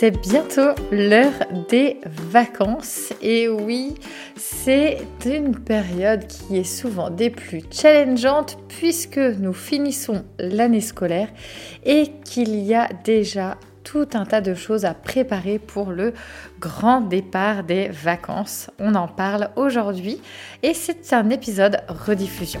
C'est bientôt l'heure des vacances et oui, c'est une période qui est souvent des plus challengeantes puisque nous finissons l'année scolaire et qu'il y a déjà tout un tas de choses à préparer pour le grand départ des vacances. On en parle aujourd'hui et c'est un épisode rediffusion.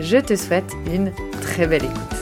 Je te souhaite une très belle écoute.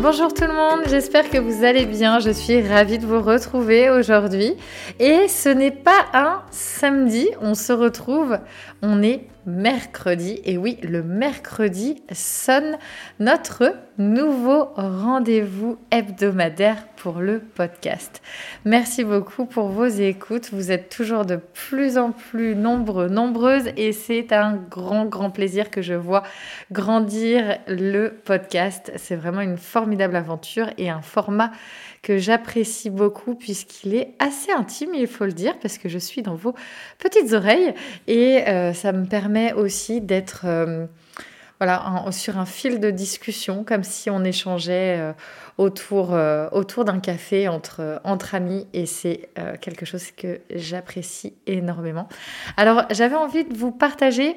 Bonjour tout le monde, j'espère que vous allez bien. Je suis ravie de vous retrouver aujourd'hui. Et ce n'est pas un samedi, on se retrouve, on est mercredi. Et oui, le mercredi sonne notre nouveau rendez-vous hebdomadaire pour le podcast. Merci beaucoup pour vos écoutes. Vous êtes toujours de plus en plus nombreux, nombreuses et c'est un grand, grand plaisir que je vois grandir le podcast. C'est vraiment une formidable aventure et un format que j'apprécie beaucoup puisqu'il est assez intime, il faut le dire, parce que je suis dans vos petites oreilles et euh, ça me permet aussi d'être euh, voilà, sur un fil de discussion, comme si on échangeait euh, autour, autour d'un café entre, entre amis et c'est quelque chose que j'apprécie énormément. Alors j'avais envie de vous partager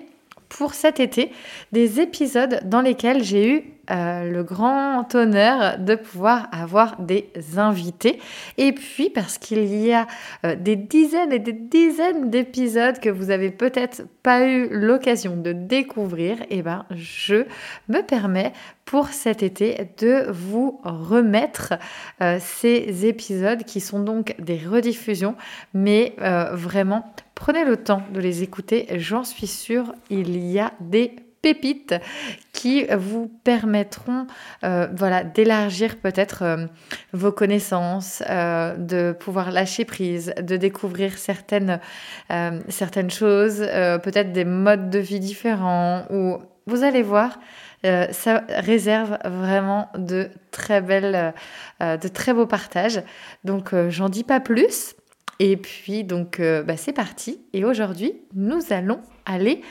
pour cet été des épisodes dans lesquels j'ai eu euh, le grand honneur de pouvoir avoir des invités. Et puis parce qu'il y a euh, des dizaines et des dizaines d'épisodes que vous avez peut-être pas eu l'occasion de découvrir, et eh ben je me permets pour cet été de vous remettre euh, ces épisodes qui sont donc des rediffusions, mais vraiment prenez le temps de les écouter. J'en suis sûre, il y a des pépites qui vous permettront euh, voilà, d'élargir peut-être euh, vos connaissances, euh, de pouvoir lâcher prise, de découvrir certaines, certaines choses, peut-être des modes de vie différents, ou vous allez voir, ça réserve vraiment de très belles, de très beaux partages. Donc j'en dis pas plus. Et puis donc bah, c'est parti. Et aujourd'hui nous allons aller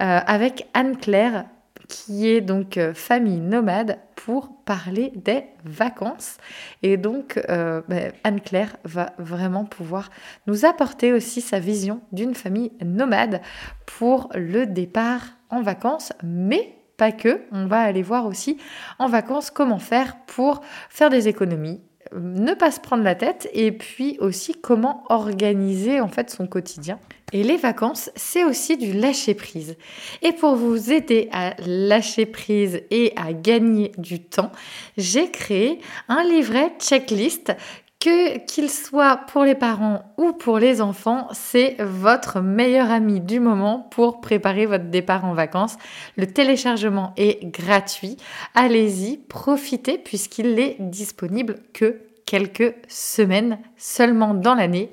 euh, avec Anne-Claire qui est donc euh, famille nomade pour parler des vacances. Et donc euh, ben, Anne-Claire va vraiment pouvoir nous apporter aussi sa vision d'une famille nomade pour le départ en vacances, mais pas que. On va aller voir aussi en vacances comment faire pour faire des économies, ne pas se prendre la tête et puis aussi comment organiser en fait son quotidien. Et les vacances, c'est aussi du lâcher prise. Et pour vous aider à lâcher prise et à gagner du temps, j'ai créé un livret checklist que qu'il soit pour les parents ou pour les enfants, c'est votre meilleur ami du moment pour préparer votre départ en vacances. Le téléchargement est gratuit. Allez-y, profitez puisqu'il est disponible que quelques semaines seulement dans l'année.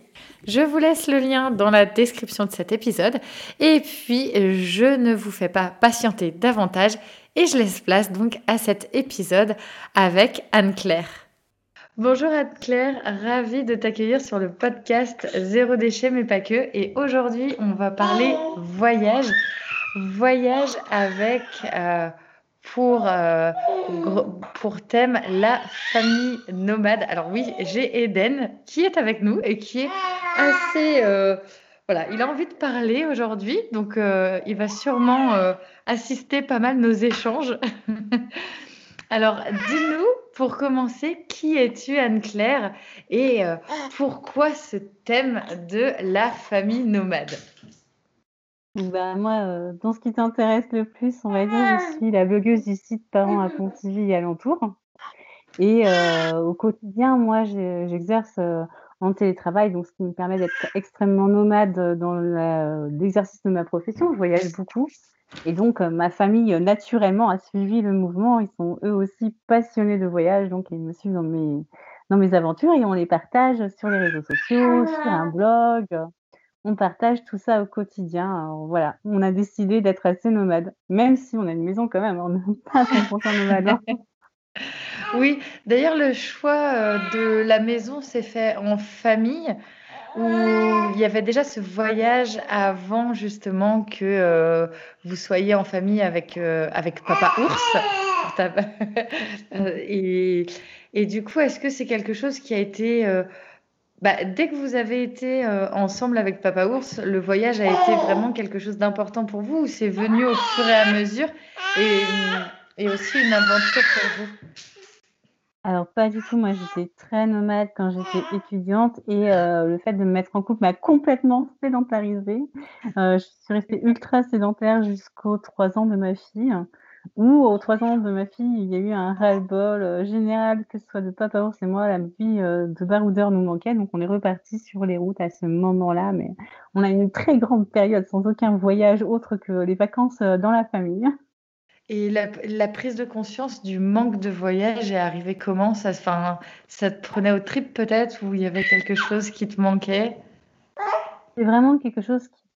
Je vous laisse le lien dans la description de cet épisode. Et puis, je ne vous fais pas patienter davantage et je laisse place donc à cet épisode avec Anne-Claire. Bonjour Anne-Claire, ravie de t'accueillir sur le podcast Zéro déchet mais pas que. Et aujourd'hui, on va parler voyage. Voyage avec... Euh, pour, euh, pour thème la famille nomade. Alors oui, j'ai Eden qui est avec nous et qui est assez... Euh, voilà, il a envie de parler aujourd'hui, donc il va sûrement assister pas mal nos échanges. Alors, dis-nous, pour commencer, qui es-tu, Anne-Claire, et pourquoi ce thème de la famille nomade? Bah, moi, euh, dans ce qui t'intéresse le plus, on va dire, je suis la blogueuse du site Parents à Pontivy et alentour. Et euh, au quotidien, moi, j'exerce euh, en télétravail, donc ce qui me permet d'être extrêmement nomade dans l'exercice de ma profession. Je voyage beaucoup. Et donc, ma famille, naturellement, a suivi le mouvement. Ils sont eux aussi passionnés de voyage, donc ils me suivent dans mes, dans mes aventures et on les partage sur les réseaux sociaux, sur un blog on partage tout ça au quotidien. voilà, on a décidé d'être assez nomade, même si on a une maison quand même, on n'est pas 100% nomade. Hein. oui, d'ailleurs, le choix euh, de la maison s'est fait en famille où il y avait déjà ce voyage avant justement que euh, vous soyez en famille avec, euh, avec papa ours. et, du coup, est-ce que c'est quelque chose qui a été bah, dès que vous avez été euh, ensemble avec Papa Ours, le voyage a été vraiment quelque chose d'important pour vous ou c'est venu au fur et à mesure et aussi une aventure pour vous? Alors pas du tout, moi j'étais très nomade quand j'étais étudiante et euh, le fait de me mettre en couple m'a complètement sédentarisée. Euh, je suis restée ultra sédentaire jusqu'aux trois ans de ma fille où aux trois ans de ma fille, il y a eu un ras-le-bol euh, général, que ce soit de papa ours et moi, la vie de baroudeur nous manquait, donc on est reparti sur les routes à ce moment-là, mais on a une très grande période sans aucun voyage autre que les vacances dans la famille. Et la, prise de conscience du manque de voyage est arrivée comment? Ça, ça te prenait au trip peut-être ou il y avait quelque chose qui te manquait? C'est vraiment quelque chose qui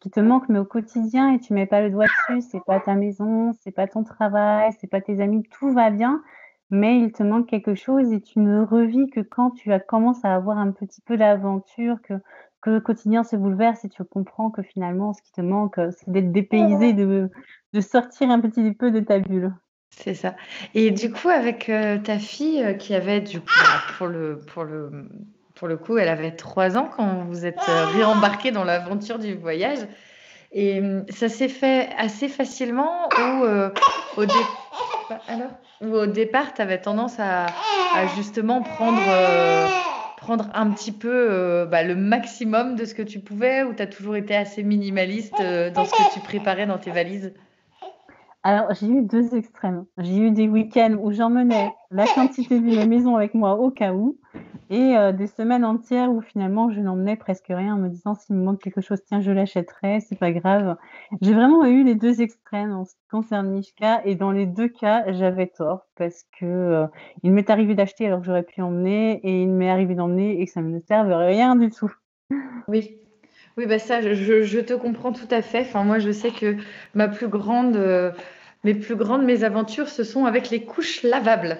qui te manque, mais au quotidien, et tu mets pas le doigt dessus, c'est pas ta maison, c'est pas ton travail, c'est pas tes amis, tout va bien, mais il te manque quelque chose et tu ne revis que quand tu commences à avoir un petit peu d'aventure, que, que le quotidien se bouleverse et tu comprends que finalement, ce qui te manque, c'est d'être dépaysé, de, de sortir un petit peu de ta bulle. C'est ça. Et du coup, avec euh, ta fille euh, qui avait du coup, bah, pour le, pour le pour le coup, elle avait trois ans quand vous êtes euh, réembarqué dans l'aventure du voyage. Et hum, ça s'est fait assez facilement ou euh, au, au, départ, tu avais tendance à, justement prendre, prendre un petit peu bah, le maximum de ce que tu pouvais ou tu as toujours été assez minimaliste dans ce que tu préparais dans tes valises? Alors, j'ai eu deux extrêmes. J'ai eu des week-ends où j'emmenais la quantité de la maison avec moi au cas où, et euh, des semaines entières où finalement je n'emmenais presque rien en me disant s'il me manque quelque chose, tiens, je l'achèterai, c'est pas grave. J'ai vraiment eu les deux extrêmes en ce qui concerne Mishka, et dans les deux cas, j'avais tort parce que euh, il m'est arrivé d'acheter alors que j'aurais pu emmener, et il m'est arrivé d'emmener et que ça ne me serve rien du tout. Oui. Oui, bah ça, je, te comprends tout à fait. Enfin, moi, je sais que ma plus grande, euh, mes plus grandes mésaventures, ce sont avec les couches lavables.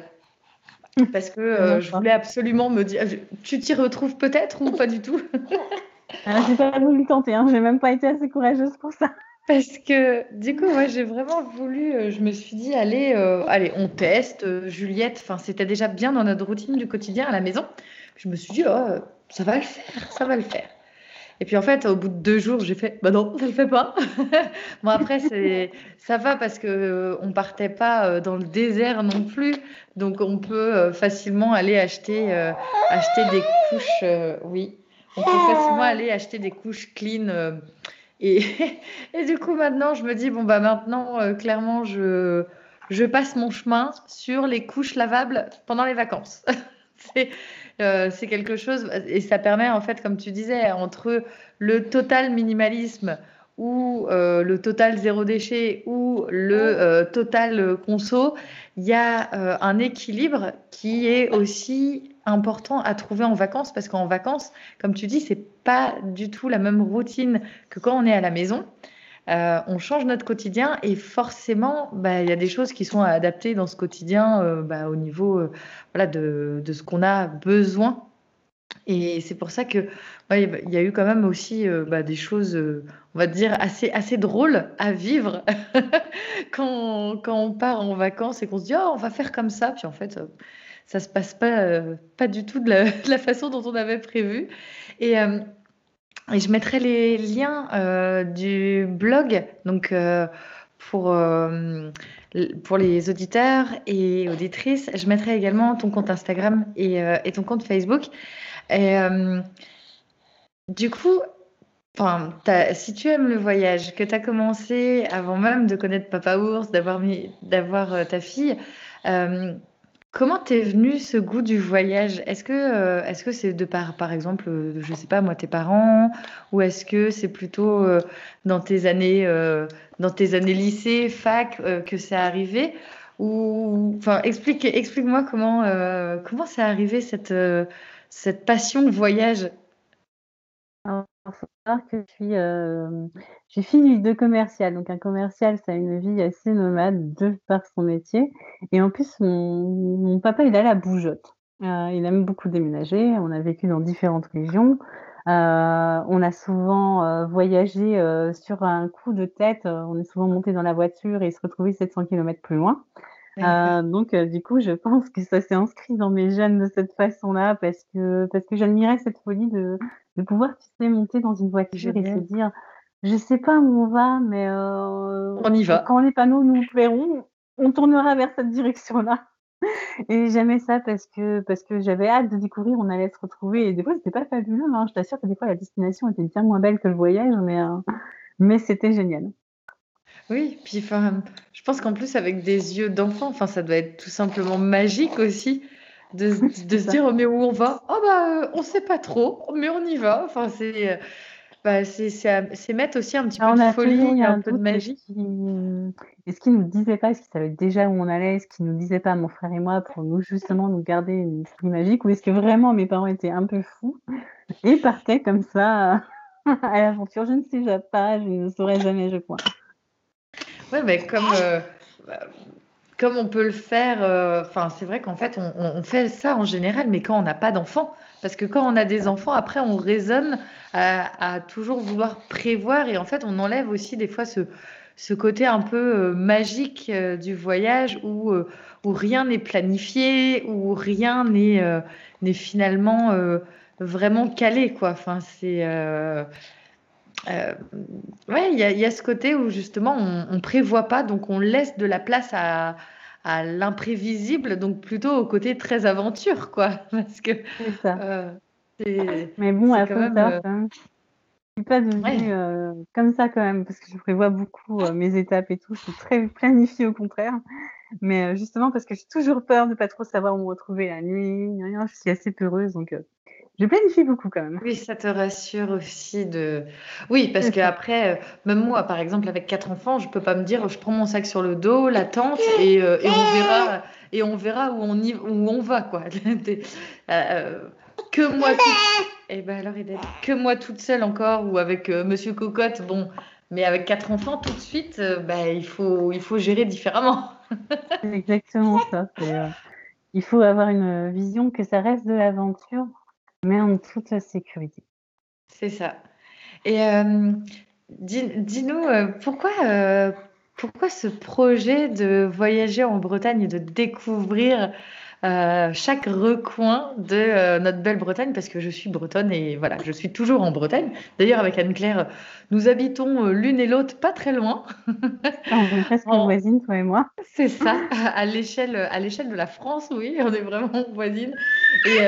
Parce que euh, je voulais absolument me dire. Tu t'y retrouves peut-être ou pas du tout? Ah, J'ai pas voulu tenter, hein. j'ai même pas été assez courageuse pour ça. Parce que du coup, moi, j'ai vraiment voulu. Euh, je me suis dit, allez, allez, on teste. Juliette, enfin, c'était déjà bien dans notre routine du quotidien à la maison. Je me suis dit, oh, ça va le faire, ça va le faire. Et puis en fait, au bout de deux jours, j'ai fait bah non, ça le fait pas. bon après, ça va parce que euh, on partait pas euh, dans le désert non plus, donc on peut euh, facilement aller acheter acheter des couches. oui, on peut facilement aller acheter des couches clean. et, et du coup maintenant, je me dis bon bah maintenant, clairement, je je passe mon chemin sur les couches lavables pendant les vacances. c'est euh, c'est quelque chose, et ça permet en fait, comme tu disais, entre le total minimalisme ou le total zéro déchet ou le total conso, il y a un équilibre qui est aussi important à trouver en vacances parce qu'en vacances, comme tu dis, c'est pas du tout la même routine que quand on est à la maison. Euh, on change notre quotidien et forcément, bah, il y a des choses qui sont adaptées dans ce quotidien euh, bah, au niveau euh, voilà, de, ce qu'on a besoin. Et c'est pour ça que il y a eu quand même aussi bah, des choses, on va dire, assez, drôles à vivre quand, on part en vacances et qu'on se dit, oh, on va faire comme ça. Puis en fait, ça se passe pas, pas du tout de la, de la, façon dont on avait prévu. Et et je mettrai les liens euh, du blog, donc euh, pour, euh, pour les auditeurs et auditrices. Je mettrai également ton compte Instagram et, et ton compte Facebook. Et du coup, si tu aimes le voyage, que tu as commencé avant même de connaître Papa Ours, d'avoir ta fille, Comment t'es venu ce goût du voyage? Est-ce que euh, est-ce que c'est de par par exemple, euh, je sais pas moi, tes parents, ou est-ce que c'est plutôt euh, dans tes années dans tes années lycée, fac que c'est arrivé? Ou enfin explique explique-moi comment comment c'est arrivé cette cette passion voyage? Que je suis, fille de commercial. Donc un commercial, ça a une vie assez nomade de par son métier. Et en plus, mon, papa, il a la bougeotte. Euh, il aime beaucoup déménager. On a vécu dans différentes régions. Euh, on a souvent euh, voyagé sur un coup de tête. on est souvent monté dans la voiture et se retrouvé 700 km plus loin. Donc, du coup, je pense que ça s'est inscrit dans mes gènes de cette façon-là parce que, parce que j'admirais cette folie de, de pouvoir, tu sais, monter dans une voiture et se dire, je sais pas où on va, mais euh, on y va. Quand les panneaux nous plairont, on tournera vers cette direction-là. Et j'aimais ça parce que parce que j'avais hâte de découvrir, on allait se retrouver. Et des fois, c'était pas fabuleux. Hein. Je t'assure que des fois, la destination était bien moins belle que le voyage, mais euh, mais c'était génial. Oui, puis enfin, je pense qu'en plus avec des yeux d'enfant, enfin, ça doit être tout simplement magique aussi de, de se dire oh, mais où on va? Oh bah euh, on sait pas trop, mais on y va. Enfin c'est bah, c'est mettre aussi un petit peu de folie, un, peu de magie. Est-ce qu'ils nous disaient pas, est-ce qu'ils savaient déjà où on allait, est-ce qu'ils nous disaient pas, mon frère et moi, pour nous justement nous garder une esprit magique, ou est-ce que vraiment mes parents étaient un peu fous et partaient comme ça à l'aventure? Je ne sais pas, je ne saurais jamais, je crois. Ouais, mais comme euh, comme on peut le faire, euh, c'est vrai qu'en fait, on, fait ça en général, mais quand on n'a pas d'enfants. Parce que quand on a des enfants, après, on raisonne à, toujours vouloir prévoir et en fait, on enlève aussi des fois ce, ce côté un peu euh, magique du voyage où, où rien n'est planifié, où rien n'est n'est finalement vraiment calé, quoi. Enfin, c'est. Ouais, il y, y, a ce côté où justement on, on prévoit pas, donc on laisse de la place à, à l'imprévisible, donc plutôt au côté très aventure, quoi. Parce que. Ça. Euh, Mais bon, à quand même, euh... je suis pas devenue euh, comme ça quand même, parce que je prévois beaucoup euh, mes étapes et tout. Je suis très planifiée au contraire. Mais justement, parce que j'ai toujours peur de pas trop savoir où me retrouver la nuit, rien, je suis assez peureuse, donc je planifie beaucoup quand même. Oui, ça te rassure aussi de. Oui, parce qu'après, euh, même moi, par exemple, avec quatre enfants, je peux pas me dire, je prends mon sac sur le dos, la tente, et, euh, et on verra, et on verra où on y, où on va, quoi. Euh, que moi, toute... eh ben alors, que moi toute seule encore, ou avec Monsieur Cocotte, bon. Mais avec quatre enfants, tout de suite, bah, il faut, il faut gérer différemment. C'est exactement ça. il faut avoir une vision que ça reste de l'aventure mais en toute sécurité. C'est ça. Et euh, dis-nous, euh, pourquoi, euh, pourquoi ce projet de voyager en Bretagne et de découvrir euh, chaque recoin de euh, notre belle Bretagne parce que je suis bretonne et voilà, je suis toujours en Bretagne. D'ailleurs, avec Anne-Claire, nous habitons euh, l'une et l'autre pas très loin. on est presque en... voisines, toi et moi. C'est ça, à l'échelle, à l'échelle de la France, oui, on est vraiment voisines. Et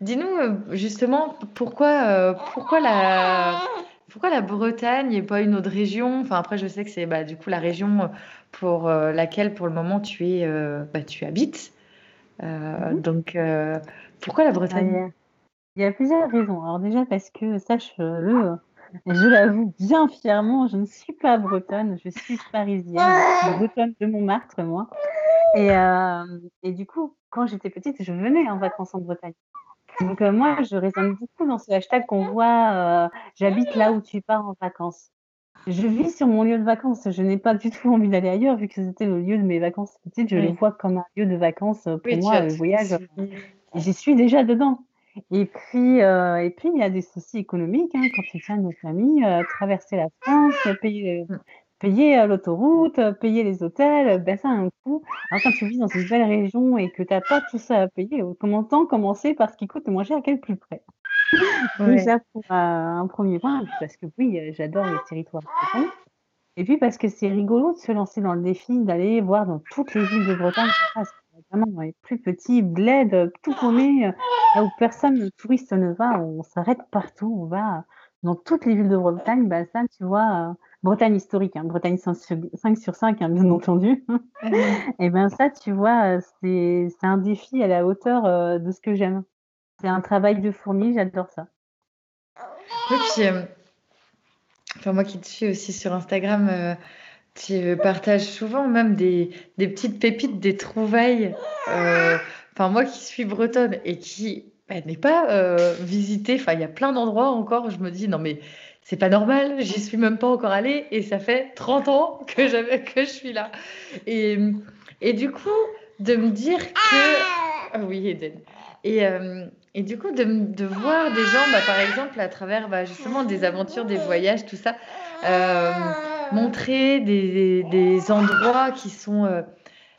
dis-nous justement pourquoi, pourquoi la pourquoi la Bretagne et pas une autre région? Enfin, après, je sais que c'est bah, du coup la région pour laquelle, pour le moment, tu, es, bah, tu habites. Euh, mhm. Donc, euh, pourquoi la Bretagne? Il y a plusieurs raisons. Alors déjà parce que, sache-le, je l'avoue bien fièrement, je ne suis pas bretonne, je suis parisienne, je suis bretonne de Montmartre, moi. Et, euh, et du coup, quand j'étais petite, je venais en vacances en Bretagne. Donc euh, moi, je résonne beaucoup dans ce hashtag qu'on voit euh, j'habite là où tu pars en vacances. Je vis sur mon lieu de vacances. Je n'ai pas du tout envie d'aller ailleurs vu que c'était le lieu de mes vacances petites. Je le vois comme un lieu de vacances pour moi, le voyage. J'y suis déjà dedans. Et puis, euh, et puis il y a des soucis économiques hein, quand tu tiens une famille, euh, traverser la France, payer, payer euh, l'autoroute, payer les hôtels, ben ça a un coût. Alors quand tu vis dans une belle région et que tu n'as pas tout ça à payer, comment tant commencer par ce qui coûte moins cher qu'elle plus près? Déjà pour un premier point, parce que oui, j'adore les territoires Et puis parce que c'est rigolo de se lancer dans le défi d'aller voir dans toutes les villes de Bretagne. Vraiment les plus petits bleds, euh, tout paumés, euh, là où personne, le touriste ne va, on s'arrête partout, on va dans toutes les villes de Bretagne, bah ça, tu vois, euh, Bretagne historique, hein, Bretagne 5 sur, 5, hein, bien entendu. et ben ça, tu vois, c'est un défi à la hauteur de ce que j'aime. C'est un travail de fourmi, j'adore ça. Oui, puis, enfin, moi qui te suis aussi sur Instagram, tu partages souvent même des, petites pépites, des trouvailles. Euh, moi qui suis bretonne et qui bah, n'ai pas euh, visité, enfin, il y a plein d'endroits encore je me dis, non mais c'est pas normal, j'y suis même pas encore allée et ça fait 30 ans que, que je suis là. Et, et du coup, de me dire que... Ah oui, Eden. Et, euh, et du coup, de, voir des gens, bah, par exemple, à travers bah, justement des aventures, des voyages, tout ça, montrer des, endroits qui sont euh,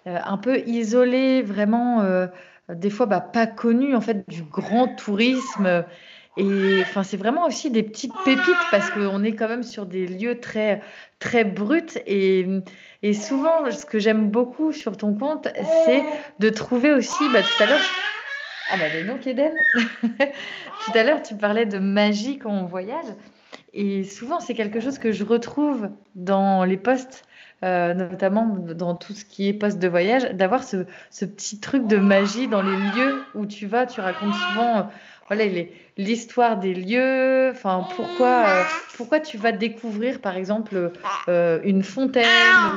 euh, un peu isolés, vraiment, euh, des fois bah, pas connus en fait du grand tourisme. Et enfin, c'est vraiment aussi des petites pépites parce qu'on est quand même sur des lieux très, très bruts. Et, souvent, ce que j'aime beaucoup sur ton compte, c'est de trouver aussi, tout à l'heure, ah bah non, Eden Tout à l'heure, tu parlais de magie quand on voyage. Et souvent, c'est quelque chose que je retrouve dans les postes, euh, notamment dans tout ce qui est poste de voyage, d'avoir ce, ce, petit truc de magie dans les lieux où tu vas. Tu racontes souvent euh, voilà, l'histoire des lieux, enfin, pourquoi, euh, pourquoi tu vas découvrir, par exemple, une fontaine,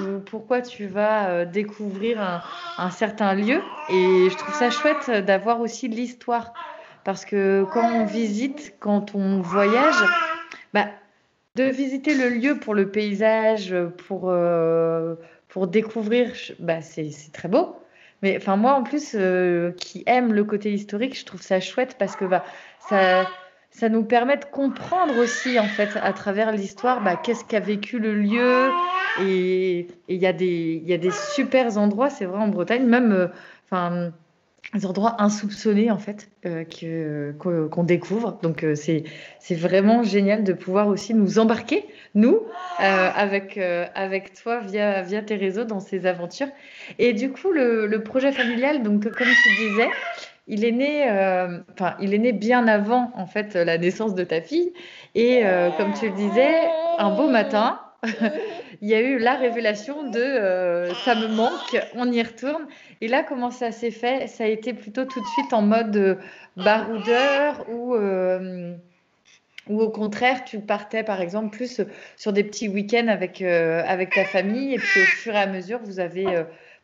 ou pourquoi tu vas découvrir un, certain lieu. Et je trouve ça chouette d'avoir aussi l'histoire. Parce que quand on visite, quand on voyage, bah, de visiter le lieu pour le paysage, pour, euh, pour découvrir, bah, c'est très beau. Mais enfin, moi, en plus, euh, qui aime le côté historique, je trouve ça chouette parce que bah, ça, ça nous permet de comprendre aussi, en fait, à travers l'histoire, bah, qu'est-ce qu'a vécu le lieu. Et il y, a des, y a des super endroits, c'est vrai, en Bretagne, même. Euh, enfin des endroits insoupçonnés en fait euh, que qu'on découvre. Donc euh, c'est c'est vraiment génial de pouvoir aussi nous embarquer nous euh, avec avec toi via via tes réseaux dans ces aventures. Et du coup le, le projet familial donc comme tu disais il est né, enfin, il est né bien avant en fait la naissance de ta fille. Et comme tu le disais, un beau matin, il y a eu la révélation de ça me manque, on y retourne. Et là, comment ça s'est fait? Ça a été plutôt tout de suite en mode euh, baroudeur ou, euh, ou au contraire, tu partais par exemple plus sur des petits week-ends avec, euh, avec ta famille et puis au fur et à mesure, vous avez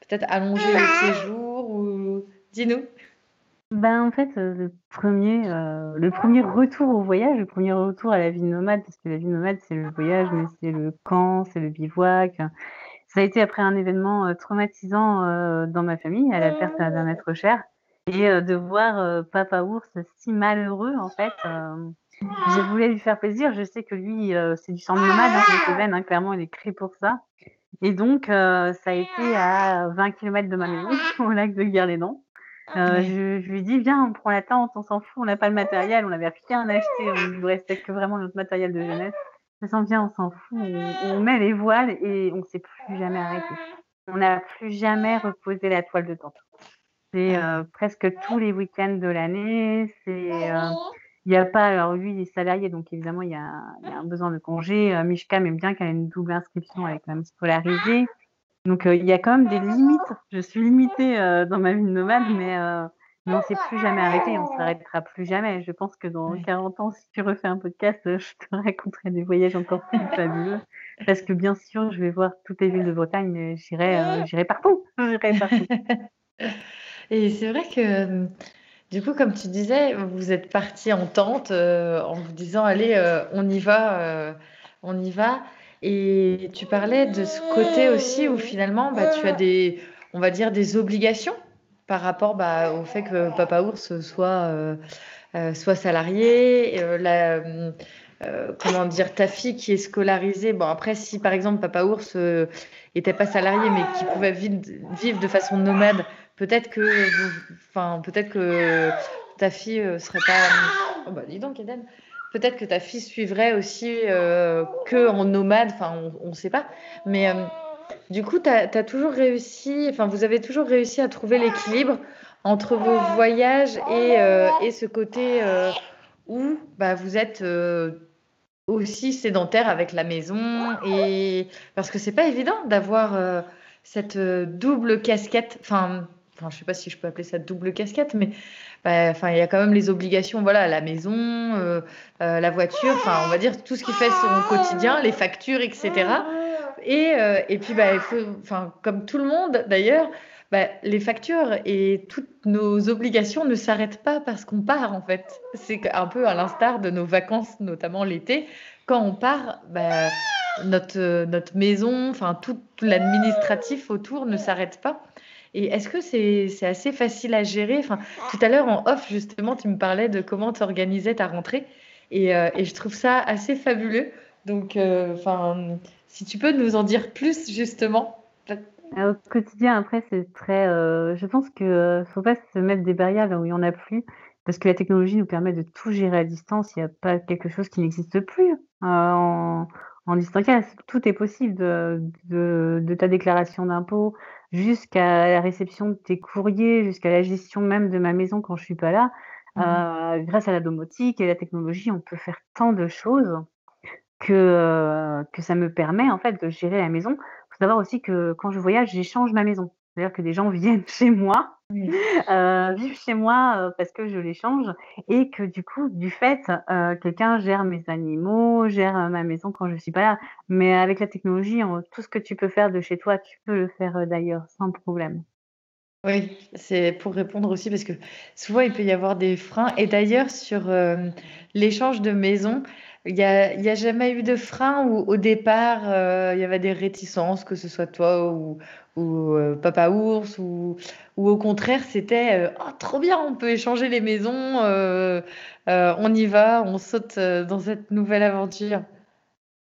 peut-être allongé le séjour ou... Dis-nous. Ben, en fait, le premier, le premier retour au voyage, le premier retour à la vie nomade, parce que la vie nomade, c'est le voyage, mais c'est le camp, c'est le bivouac, ça a été après un événement, traumatisant, dans ma famille, à la perte d'un être cher et de voir, papa ours si malheureux, en fait, je voulais lui faire plaisir. Je sais que lui, c'est du sang nomade, hein, hein, clairement, il est créé pour ça et donc ça a été à 20 km de ma maison, au lac de Guerlédan. Euh, je, je, lui dis viens on prend la tente on s'en fout on n'a pas le matériel on n'avait rien acheté on ne restait que vraiment notre matériel de jeunesse ça s'en vient, on s'en fout. On, met les voiles et on ne s'est plus jamais arrêté. On n'a plus jamais reposé la toile de tente. C'est euh, presque tous les week-ends de l'année. C'est, euh, il n'y a pas, alors lui, il est salarié, donc évidemment, il y a, il y a un besoin de congé. Mishka aime bien qu'elle ait une double inscription avec même scolarisée. Donc, il y a quand même des limites. Je suis limitée dans ma vie de nomade, mais mais on s'est plus jamais arrêté, on s'arrêtera plus jamais. Je pense que dans 40 ans, si tu refais un podcast, je te raconterai des voyages encore plus fabuleux. Parce que bien sûr, je vais voir toutes les villes de Bretagne, j'irai, euh, j'irai partout. J'irai partout. Et c'est vrai que, du coup, comme tu disais, vous êtes parti en tente euh, en vous disant, allez, euh, on y va, on y va. Et tu parlais de ce côté aussi où finalement, bah, tu as des, on va dire, des obligations par rapport bah, au fait que Papa Ours soit, euh, euh, soit salarié. Euh, la, comment dire, ta fille qui est scolarisée. Bon, après, si par exemple Papa Ours était pas salarié mais qui pouvait vivre, de façon nomade, peut-être que, enfin, peut-être que ta fille serait pas. Oh bah dis donc, Eden. Peut-être que ta fille suivrait aussi que en nomade. Enfin, on ne sait pas. Mais du coup, tu as, toujours réussi, enfin, vous avez toujours réussi à trouver l'équilibre entre vos voyages et, euh, et ce côté euh, où bah, vous êtes euh, aussi sédentaire avec la maison. Et... Parce que c'est pas évident d'avoir cette double casquette. Enfin, enfin, je sais pas si je peux appeler ça double casquette, mais enfin, il y a quand même les obligations, voilà, la maison, la voiture, enfin, on va dire tout ce qui fait son quotidien, les factures, etc. Et, euh, et puis, bah, il faut, enfin, comme tout le monde d'ailleurs, bah, les factures et toutes nos obligations ne s'arrêtent pas parce qu'on part en fait. C'est un peu à l'instar de nos vacances, notamment l'été. Quand on part, bah, notre, notre maison, enfin tout l'administratif autour ne s'arrête pas. Et est-ce que c'est assez facile à gérer? Tout à l'heure en off, justement, tu me parlais de comment tu organisais ta rentrée. Et, euh, et, je trouve ça assez fabuleux. Donc, euh, si tu peux nous en dire plus, justement. Au quotidien, après, c'est très. Euh, je pense qu'il ne faut pas se mettre des barrières là où il n'y en a plus, parce que la technologie nous permet de tout gérer à distance. Il n'y a pas quelque chose qui n'existe plus en, en distanciel. Tout est possible, de, de ta déclaration d'impôt jusqu'à la réception de tes courriers, jusqu'à la gestion même de ma maison quand je suis pas là. Mmh. grâce à la domotique et la technologie, on peut faire tant de choses que, euh, que ça me permet en fait de gérer la maison. Il faut savoir aussi que quand je voyage, j'échange ma maison. C'est-à-dire que des gens viennent chez moi, euh, vivent chez moi euh, parce que je l'échange et que du coup, du fait, quelqu'un gère mes animaux, gère ma maison quand je suis pas là. Mais avec la technologie, tout ce que tu peux faire de chez toi, tu peux le faire d'ailleurs sans problème. Oui, c'est pour répondre aussi parce que souvent il peut y avoir des freins. Et d'ailleurs, sur l'échange de maison, il n'y a, jamais eu de frein où au départ euh, il y avait des réticences, que ce soit toi ou, euh, Papa Ours, ou, au contraire c'était euh, oh, trop bien, on peut échanger les maisons, on y va, on saute dans cette nouvelle aventure.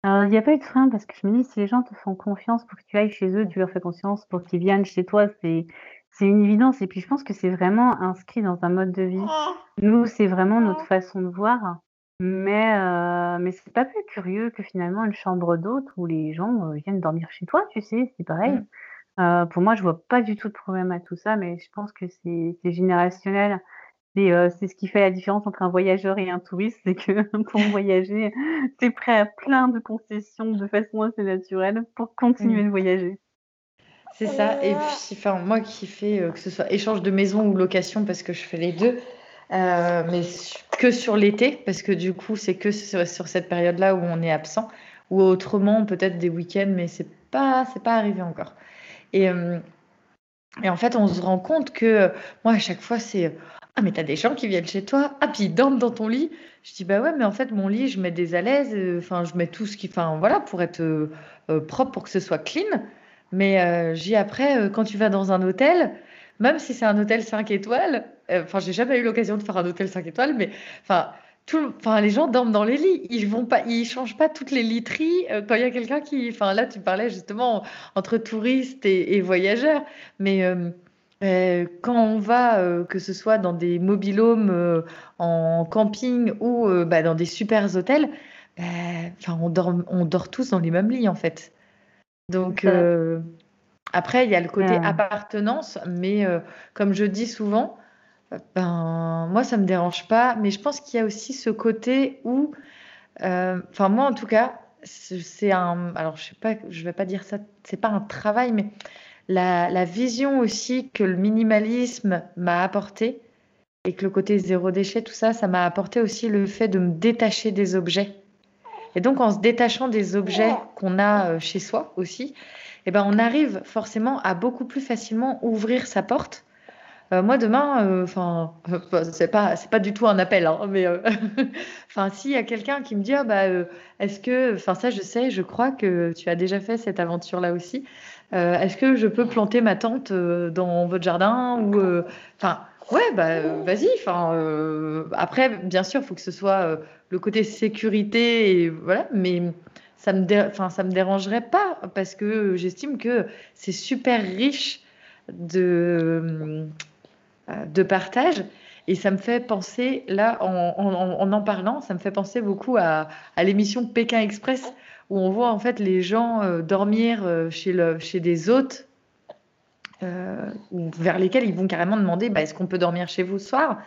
Alors, il n'y a pas eu de frein parce que je me dis, si les gens te font confiance pour que tu ailles chez eux, tu leur fais confiance pour qu'ils viennent chez toi, c'est, c'est une évidence. Et puis, je pense que c'est vraiment inscrit dans un mode de vie. Oh. Nous, c'est vraiment notre façon de voir. Mais, euh, mais c'est pas plus curieux que finalement une chambre d'hôte où les gens, euh, viennent dormir chez toi, tu sais? C'est pareil. Mmh. Euh, pour moi, je vois pas du tout de problème à tout ça, mais je pense que c'est c'est générationnel. C'est, c'est ce qui fait la différence entre un voyageur et un touriste, c'est que pour voyager, tu es prêt à plein de concessions de façon assez naturelle pour continuer mmh. de voyager. C'est ça et puis enfin moi qui fais, que ce soit échange de maison ou location parce que je fais les deux mais que sur l'été, parce que du coup, c'est que sur, cette période-là où on est absent, ou autrement, peut-être des week-ends, mais c'est pas, c'est pas arrivé encore. Et, euh, en fait, on se rend compte que moi, à chaque fois, c'est ah, mais t'as des gens qui viennent chez toi, ah, puis ils dorment dans ton lit. Je dis bah ouais, mais en fait, mon lit, je mets des alaises, enfin, je mets tout ce qui, enfin, voilà, pour être euh, propre, pour que ce soit clean. Mais j'ai après, quand tu vas dans un hôtel, même si c'est un hôtel 5 étoiles, euh, enfin, j'ai jamais eu l'occasion de faire un hôtel 5 étoiles, mais enfin, tout, enfin, les gens dorment dans les lits. Ils vont pas, ils changent pas toutes les literies euh, quand il y a quelqu'un qui, enfin, là, tu parlais justement entre touristes et, voyageurs, mais euh, quand on va, que ce soit dans des mobilhomes en camping ou bah, dans des super hôtels, bah, enfin, on dort, on dort tous dans les mêmes lits en fait. Donc après, il y a le côté appartenance, mais comme je dis souvent, ben, moi, ça me dérange pas, mais je pense qu'il y a aussi ce côté où, euh, enfin, moi, en tout cas, c'est un, alors je sais pas, je vais pas dire ça, c'est pas un travail, mais la, la vision aussi que le minimalisme m'a apporté, et que le côté zéro déchet, tout ça, ça m'a apporté aussi le fait de me détacher des objets. Et donc, en se détachant des objets qu'on a euh, chez soi aussi, eh ben, on arrive forcément à beaucoup plus facilement ouvrir sa porte. Euh, moi, demain, euh, enfin, c'est pas, c'est pas du tout un appel, hein, mais enfin, s'il y a quelqu'un qui me dit, ah, bah, est-ce que, enfin, ça, je sais, je crois que tu as déjà fait cette aventure-là aussi. est-ce que je peux planter ma tente dans votre jardin ou, enfin, Ouais, bah euh, vas-y. Enfin, euh, après, bien sûr, il faut que ce soit euh, le côté sécurité, et voilà. Mais ça me, enfin, ça me dérangerait pas parce que j'estime que c'est super riche de de partage. Et ça me fait penser, là, en en, parlant, ça me fait penser beaucoup à, l'émission Pékin Express, où on voit en fait les gens dormir chez, le, chez des hôtes euh, vers lesquels ils vont carrément demander bah, est-ce qu'on peut dormir chez vous ce soir?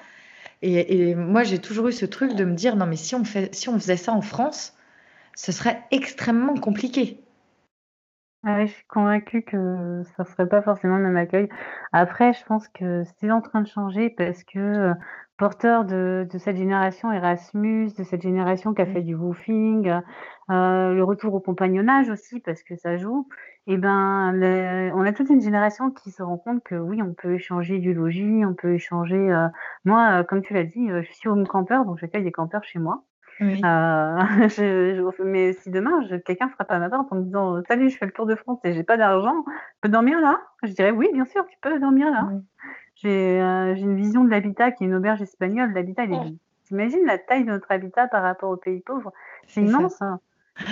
Et, moi, j'ai toujours eu ce truc de me dire non, mais si on faisait ça en France, ce serait extrêmement compliqué. Ah je suis convaincue que ça serait pas forcément le même accueil. Après, je pense que c'est en train de changer parce que euh, porteur de, de, cette génération Erasmus, de cette génération qui a fait du woofing, euh, le retour au compagnonnage aussi parce que ça joue. Et ben, on a toute une génération qui se rend compte que oui, on peut échanger du logis, on peut échanger. Euh, moi, euh, comme tu l'as dit, euh, je suis home campeur, donc j'accueille des campeurs chez moi. Oui. je, mais si demain, quelqu'un frappe à ma porte en me disant Salut, je fais le tour de France et j'ai pas d'argent, tu peux dormir là? Je dirais Oui, bien sûr, tu peux dormir là. J'ai une vision de l'habitat qui est une auberge espagnole. L'habitat, il est. T'imagines la taille de notre habitat par rapport aux pays pauvres? C'est immense. Hein.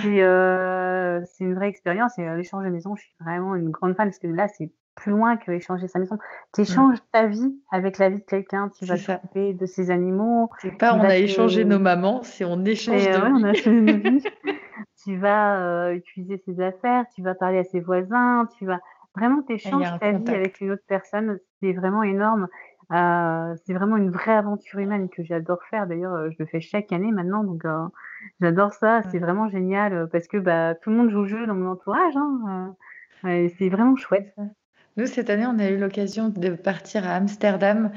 Euh, c'est une vraie expérience et l'échange de maison, je suis vraiment une grande fan parce que là, c'est plus loin que échanger sa maison. Tu échanges ta vie avec la vie de quelqu'un, tu vas t'occuper de ses animaux. C'est pas on a échangé nos mamans, c'est on échange de on a échangé nos vies. tu vas euh, utiliser ses affaires, tu vas parler à ses voisins, tu vas vraiment t'échanger ta vie avec une autre personne, c'est vraiment énorme. Euh, c'est vraiment une vraie aventure humaine que j'adore faire. D'ailleurs, je le fais chaque année maintenant, donc J'adore ça, c'est vraiment génial euh, parce que bah, tout le monde joue au jeu dans mon entourage. Hein, euh, c'est vraiment chouette. Nous, cette année, on a eu l'occasion de partir à Amsterdam.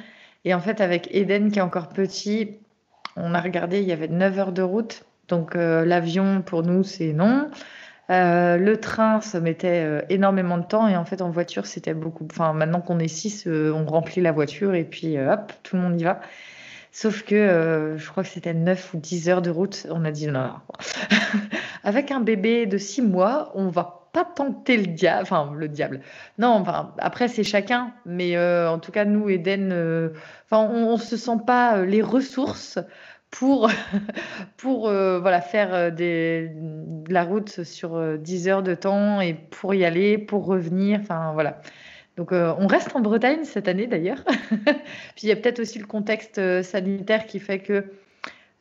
Et en fait, avec Eden, qui est encore petit, on a regardé, il y avait 9 heures de route. Donc, euh, l'avion, pour nous, c'est non. le train, ça mettait énormément de temps. Et en fait, en voiture, c'était beaucoup. Enfin, maintenant qu'on est 6, on remplit la voiture et puis hop, tout le monde y va. Sauf que euh, je crois que c'était 9 ou 10 heures de route. On a dit non. Avec un bébé de 6 mois, on va pas tenter le diable. Enfin, le diable. Non, enfin, après, c'est chacun. Mais euh, en tout cas, nous, Eden, euh, enfin, on, ne se sent pas les ressources pour, pour voilà, faire des, de la route sur 10 heures de temps et pour y aller, pour revenir. Enfin, voilà. Donc euh, on reste en Bretagne cette année d'ailleurs. Puis il y a peut-être aussi le contexte euh, sanitaire qui fait que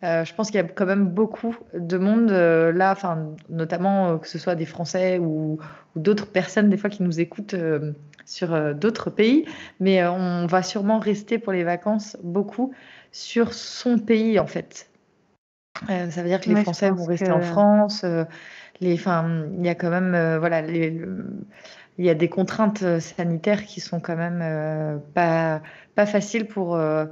euh, je pense qu'il y a quand même beaucoup de monde là, enfin notamment que ce soit des Français ou, d'autres personnes des fois qui nous écoutent sur d'autres pays, mais on va sûrement rester pour les vacances beaucoup sur son pays en fait. ça veut dire que les Français vont rester en France. les, enfin, il y a quand même voilà les, il y a des contraintes euh, sanitaires qui sont quand même euh, pas, pas faciles pour, euh,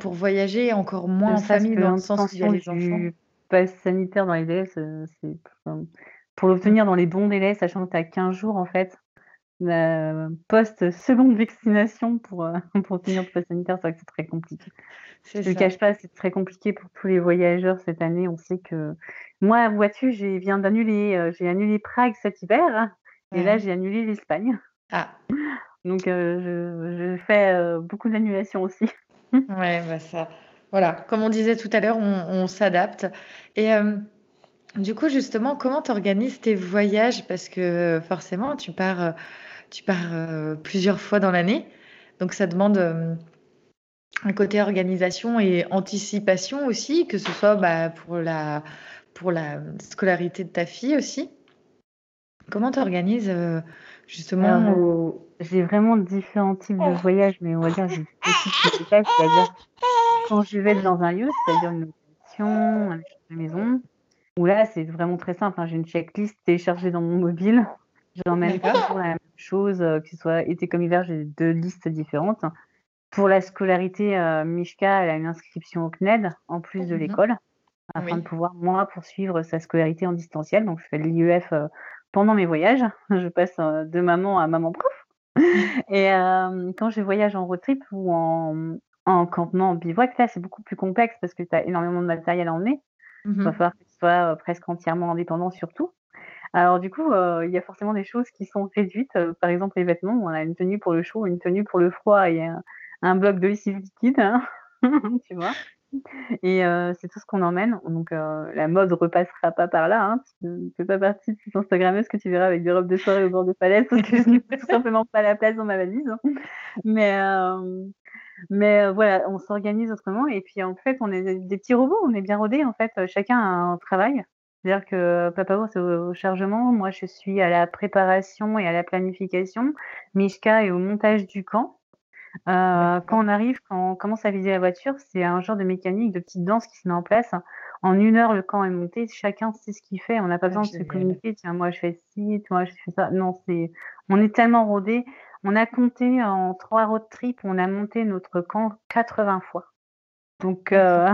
pour voyager, encore moins en famille, dans le sens où il y a les enfants. Passe sanitaire dans les délais, c'est, pour l'obtenir dans les bons délais, sachant que tu as 15 jours en fait, post-seconde vaccination pour, pour obtenir le passe sanitaire, c'est vrai que c'est très compliqué. Je ne le cache pas, c'est très compliqué pour tous les voyageurs cette année. On sait que moi, vois-tu, j'ai viens d'annuler, j'ai annulé Prague cet hiver et là, j'ai annulé l'Espagne. Ah. Donc, euh, je, fais euh, beaucoup d'annulations aussi. Ouais, bah ça. Voilà, comme on disait tout à l'heure, on, s'adapte. Et euh, du coup, justement, comment tu organises tes voyages? Parce que forcément, tu pars, tu pars plusieurs fois dans l'année. Donc, ça demande un côté organisation et anticipation aussi, que ce soit bah, pour, la, pour la scolarité de ta fille aussi. Comment tu organises euh, justement euh, J'ai vraiment différents types de voyages, mais on va dire j'ai c'est-à-dire quand je vais dans un lieu, c'est-à-dire une location, une maison, où là c'est vraiment très simple. Hein, j'ai une checklist téléchargée dans mon mobile. J'emmène toujours la même chose, euh, que ce soit été comme hiver, j'ai deux listes différentes. pour la scolarité, euh, Mishka, elle a une inscription au CNED en plus de Mhm. l'école, afin de pouvoir, moi, poursuivre sa scolarité en distanciel. Donc, je fais l'IEF euh, pendant mes voyages. Je passe euh, de maman à maman prof. Et euh, quand je voyage en road trip ou en, en campement, en bivouac, là, c'est beaucoup plus complexe parce que tu as énormément de matériel à emmener. Il va Mhm. falloir que tu sois euh, presque entièrement indépendant surtout. Alors du coup, euh, il y a forcément des choses qui sont réduites. Euh, par exemple, les vêtements, on a une tenue pour le chaud, une tenue pour le froid et un, un bloc de lessive liquide, hein, tu vois. Et euh, c'est tout ce qu'on emmène. Donc euh, la mode repassera pas par là. Hein. Tu ne fais pas partie de ces Instagrammeuses que tu verras avec des robes de soirée au bord de falaise parce que je n'ai tout simplement pas la place dans ma valise. hein. Mais euh, mais voilà, on s'organise autrement. Et puis en fait, on est des, des petits robots, on est bien rodés. En fait, chacun a un travail. C'est-à-dire que Papa Ours est au, au chargement, moi je suis à la préparation et à la planification, Mishka est au montage du camp. Euh, quand on arrive, quand on commence à viser la voiture, c'est un genre de mécanique, de petite danse qui se met en place. En une heure, le camp est monté, chacun sait ce qu'il fait, on n'a pas Ah, besoin de se communiquer, tiens, moi je fais ci, toi je fais ça. Non, c'est, on est tellement rodés. On a compté en trois road trips, on a monté notre camp 80 fois. Donc, euh,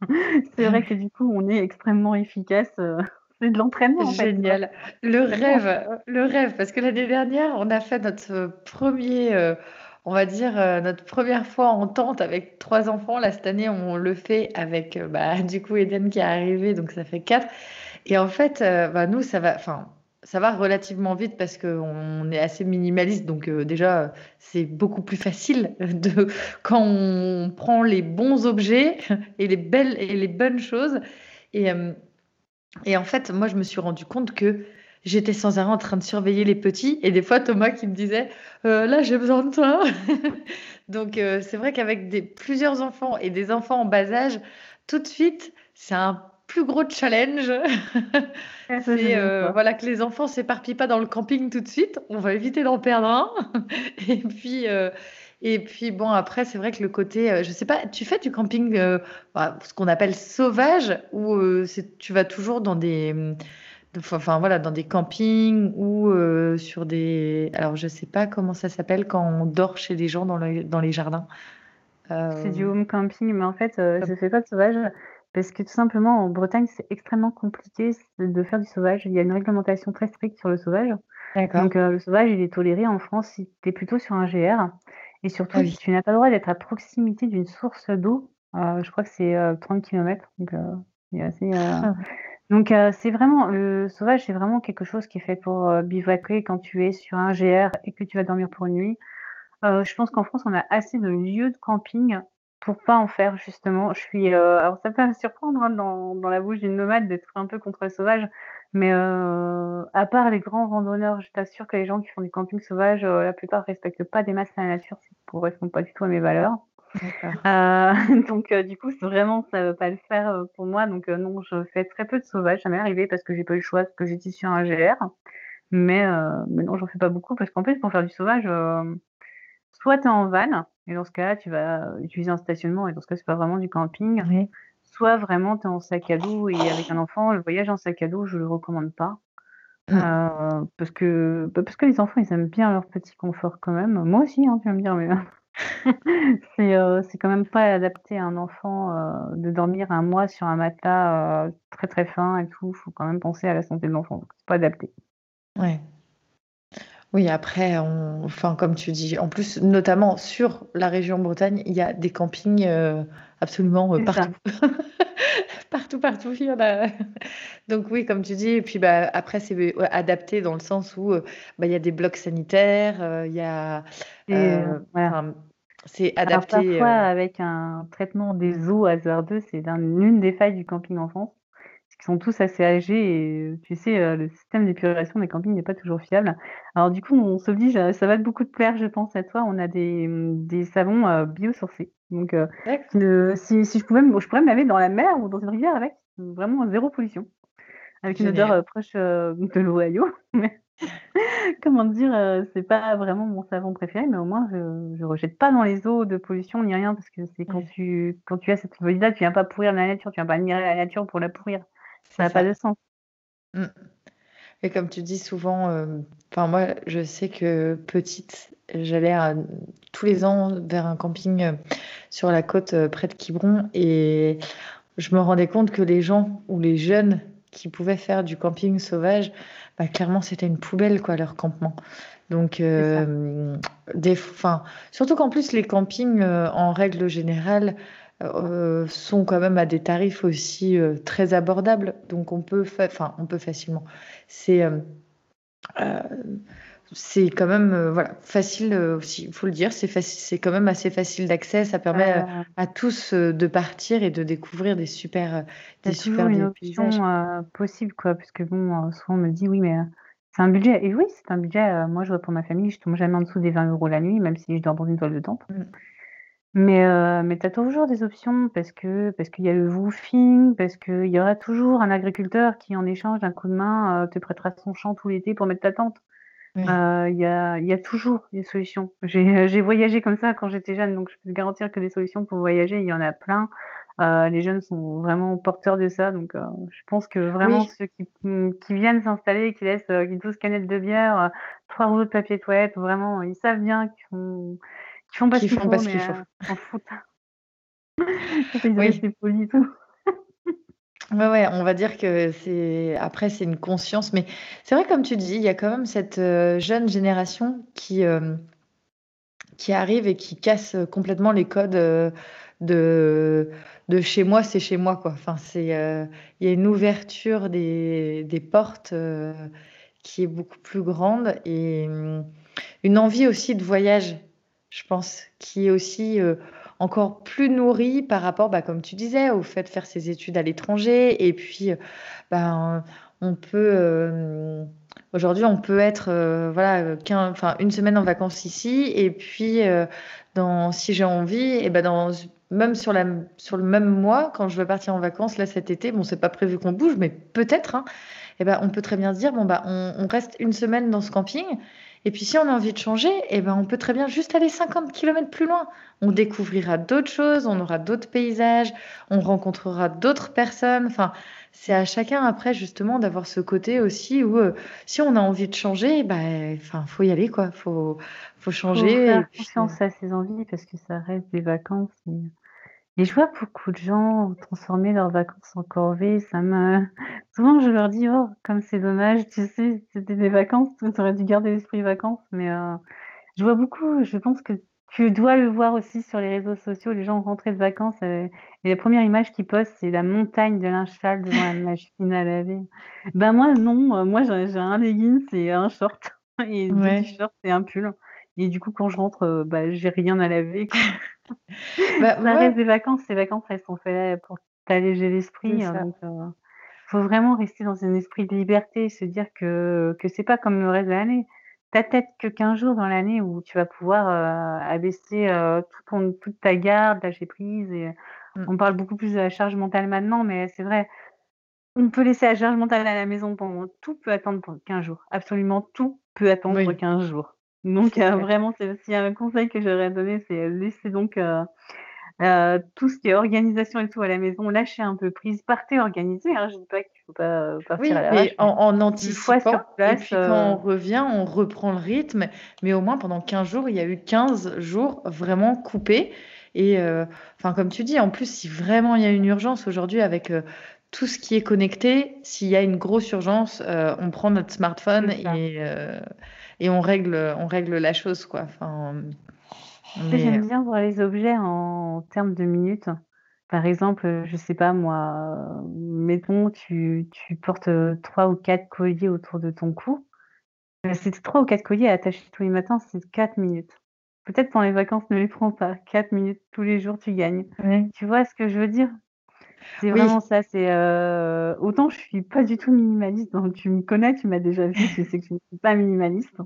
c'est vrai que du coup, on est extrêmement efficace. euh, c'est de l'entraînement, en fait. Génial. Le rêve, le rêve, parce que l'année dernière, on a fait notre premier, euh, on va dire, euh, notre première fois en tente avec trois enfants. Là, cette année, on le fait avec, euh, bah, du coup, Eden qui est arrivé, donc ça fait quatre. Et en fait, euh, bah, nous, ça va, enfin, ça va relativement vite parce qu'on est assez minimaliste. Donc, déjà, c'est beaucoup plus facile de, quand on prend les bons objets et les belles et les bonnes choses. Et, et en fait, moi, je me suis rendu compte que j'étais sans arrêt en train de surveiller les petits. Et des fois, Thomas qui me disait euh, Là, j'ai besoin de toi. Donc, euh, c'est vrai qu'avec des, plusieurs enfants et des enfants en bas âge, tout de suite, c'est un plus gros challenge. Je c'est ne euh, voilà, que les enfants s'éparpillent pas dans le camping tout de suite. On va éviter d'en perdre un. Et puis. et puis bon, après, c'est vrai que le côté, euh, je sais pas, tu fais du camping, euh, bah, ce qu'on appelle sauvage, ou euh, tu vas toujours dans des, enfin voilà, dans des campings ou euh, sur des, alors je sais pas comment ça s'appelle quand on dort chez les gens dans, le- dans les jardins. Euh, C'est du home camping, mais en fait, euh, je fais pas de sauvage parce que tout simplement, en Bretagne, c'est extrêmement compliqué de faire du sauvage. Il y a une réglementation très stricte sur le sauvage. Donc, le sauvage, il est toléré en France si tu es plutôt sur un GR. Et surtout, Ah oui. tu n'as pas le droit d'être à proximité d'une source d'eau, je crois que c'est euh, 30 km. Donc, c'est assez. Donc, euh, c'est vraiment. Le sauvage, c'est vraiment quelque chose qui est fait pour euh, bivouacer quand tu es sur un GR et que tu vas dormir pour une nuit. Euh, je pense qu'en France, on a assez de lieux de camping pour pas en faire, justement. Je suis. euh, alors, ça peut me surprendre hein, dans, la bouche d'une nomade d'être un peu contre le sauvage. Mais euh, à part les grands randonneurs, je t'assure que les gens qui font du camping sauvage, euh, la plupart respectent pas des masses la nature, ça ne correspond pas du tout à mes valeurs. Euh, donc euh, du coup, vraiment, ça veut pas le faire euh, pour moi. Donc non, je fais très peu de sauvage. Ça m'est arrivé parce que j'ai pas eu le choix, parce que j'étais sur un GR. Mais, mais non, j'en fais pas beaucoup parce qu'en fait, pour faire du sauvage, soit tu es en van, et dans ce cas-là, tu vas utiliser un stationnement, et dans ce cas, c'est pas vraiment du camping. Oui. Soit vraiment tu es en sac à dos, et avec un enfant, le voyage en sac à dos, je le recommande pas. Mm. Euh, parce que bah, parce que les enfants, ils aiment bien leur petit confort quand même. Moi aussi, hein, tu vas me dire, mais c'est euh, c'est quand même pas adapté à un enfant euh, de dormir un mois sur un matelas euh, très très fin et tout. Faut quand même penser à la santé de l'enfant. C'est pas adapté. Ouais. Oui, après, on... enfin, comme tu dis, en plus, notamment sur la région Bretagne, il y a des campings euh, absolument euh, partout. Partout, partout, il y en a. Donc oui, comme tu dis, et puis bah, après, c'est adapté dans le sens où euh, bah, il y a des blocs sanitaires, il y a... Voilà. c'est Alors adapté... parfois, euh, avec un traitement des eaux hasardeux, c'est l'une des failles du camping en France. Sont tous assez âgés et tu sais, euh, le système d'épuration des campings n'est pas toujours fiable. Alors du coup, on s'oblige, à- ça va te beaucoup de plaire, je pense, à toi. On a des, des savons euh, biosourcés. Donc, euh, si, si je pouvais, je pourrais me laver dans la mer ou dans une rivière avec, vraiment zéro pollution. Avec une odeur euh, proche euh, de l'Ohio. Mais comment dire, euh, c'est pas vraiment mon savon préféré, mais au moins je, je rejette pas dans les eaux de pollution ni rien parce que c'est quand tu quand tu as cette envie-là, tu viens pas pourrir la nature, tu viens pas admirer la nature pour la pourrir. Ça n'a pas de sens. Mm. Et comme tu dis souvent, euh, enfin moi, je sais que petite, j'allais tous les ans vers un camping euh, sur la côte euh, près de Quiberon et je me rendais compte que les gens ou les jeunes qui pouvaient faire du camping sauvage, bah, clairement c'était une poubelle quoi leur campement. Donc, des, surtout qu'en plus les campings, en règle générale, euh, sont quand même à des tarifs aussi euh, très abordables. Donc on peut, enfin on peut facilement. C'est euh, c'est quand même voilà facile aussi. Il faut le dire, c'est c'est quand même assez facile d'accès. Ça permet à, tous de partir et de découvrir des super des super une option possible quoi. Parce que bon, souvent on me dit oui mais c'est un budget. Et oui, c'est un budget. moi, je vois pour ma famille, je tombe jamais en dessous des 20 euros la nuit, même si je dors dans une toile de tente. Mmh. Mais, heu, mais tu as toujours des options parce que parce qu'il y a le woofing, parce qu'il y aura toujours un agriculteur qui, en échange d'un coup de main, heu, te prêtera son champ tout l'été pour mettre ta tente. il y a il y a toujours des solutions. J'ai, j'ai voyagé comme ça quand j'étais jeune, donc je peux te garantir que des solutions pour voyager, il y en a plein. Heu, les jeunes sont vraiment porteurs de ça, donc heu, je pense que vraiment ceux qui, qui viennent s'installer, qui laissent, heu, 12 canettes de bière, 3 rouleaux de papier toilette, vraiment, ils savent bien qu'ils font qui font pas ce qu'il faut, mais euh, foutent. oui. poli tout. Ouais, ouais, on va dire que c'est après c'est une conscience, mais c'est vrai comme tu dis, il y a quand même cette euh, jeune génération qui euh, qui arrive et qui casse complètement les codes de de chez moi, c'est chez moi quoi. Enfin, c'est il y a une ouverture des, des portes qui est beaucoup plus grande et hum, une envie aussi de voyage je pense, qui est aussi euh, encore plus nourri par rapport, bah, comme tu disais, au fait de faire ses études à l'étranger. Et puis, euh, ben, on peut, euh, aujourd'hui, on peut être, voilà, enfin, une semaine en vacances ici, et puis, dans, si j'ai envie, et ben, dans, même sur, la, sur le même mois, quand je veux partir en vacances, là, cet été, bon, c'est pas prévu qu'on bouge, mais peut-être, hein, ben, on peut très bien se dire, bon, bah, on reste une semaine dans ce camping. Et puis si on a envie de changer, eh ben, on peut très bien juste aller 50 km plus loin. On découvrira d'autres choses, on aura d'autres paysages, on rencontrera d'autres personnes. Enfin, c'est à chacun après justement d'avoir ce côté aussi où euh, si on a envie de changer, ben, enfin, faut y aller quoi. Faut, faut changer. Faut faire confiance à ses envies parce que ça reste des vacances. Et je vois beaucoup de gens transformer leurs vacances en corvée, ça me souvent je leur dis: «Oh, comme c'est dommage, tu sais, c'était des vacances, tu aurais dû garder l'esprit vacances», mais heu, je vois beaucoup, je pense que tu dois le voir aussi sur les réseaux sociaux, les gens rentrés de vacances, heu, et la première image qu'ils postent, c'est la montagne de linge sale devant la machine à laver. Ben moi non, moi j'ai j'ai un legging et un short et 2 t-shirts et un pull et du coup quand je rentre, heu, bah, j'ai rien à laver Bah, ça reste des vacances. Ces vacances, elles sont faites pour t'alléger l'esprit. Hein, donc, euh, faut vraiment rester dans un esprit de liberté, se dire que que c'est pas comme le reste de l'année. T'as peut-être que 15 jours dans l'année où tu vas pouvoir euh, abaisser euh, tout ton, toute ta garde, lâcher prise. Et mmh. on parle beaucoup plus de la charge mentale maintenant, mais c'est vrai. On peut laisser la charge mentale à la maison pendant tout peut attendre pour 15 jours. Absolument tout peut attendre pour 15 jours. Donc euh, vraiment, c'est aussi un conseil que j'aurais donné, c'est euh, laisser donc euh, tout ce qui est organisation et tout à la maison, lâcher un peu prise, partez organiser, hein, je dis pas qu'il faut pas partir à l'arrache, en en anticipant sur et puis quand on revient, on reprend le rythme, mais au moins pendant 15 jours, il y a eu 15 jours vraiment coupés. Et enfin comme tu dis, en plus, si vraiment il y a une urgence aujourd'hui avec, tout ce qui est connecté, s'il y a une grosse urgence, on prend notre smartphone et et on règle, on règle la chose, quoi. Enfin, J'aime bien voir les objets en termes de minutes. Par exemple, je sais pas moi, mettons, tu, tu portes trois ou quatre colliers autour de ton cou. Euh, c'est trois ou quatre colliers à attacher tous les matins, c'est quatre minutes. Peut-être pendant les vacances, ne les prends pas. Quatre minutes tous les jours, tu gagnes. Tu vois ce que je veux dire? C'est vraiment ça, c'est, heu, autant je suis pas du tout minimaliste, donc tu me connais, tu m'as déjà vu, tu sais que je ne suis pas minimaliste.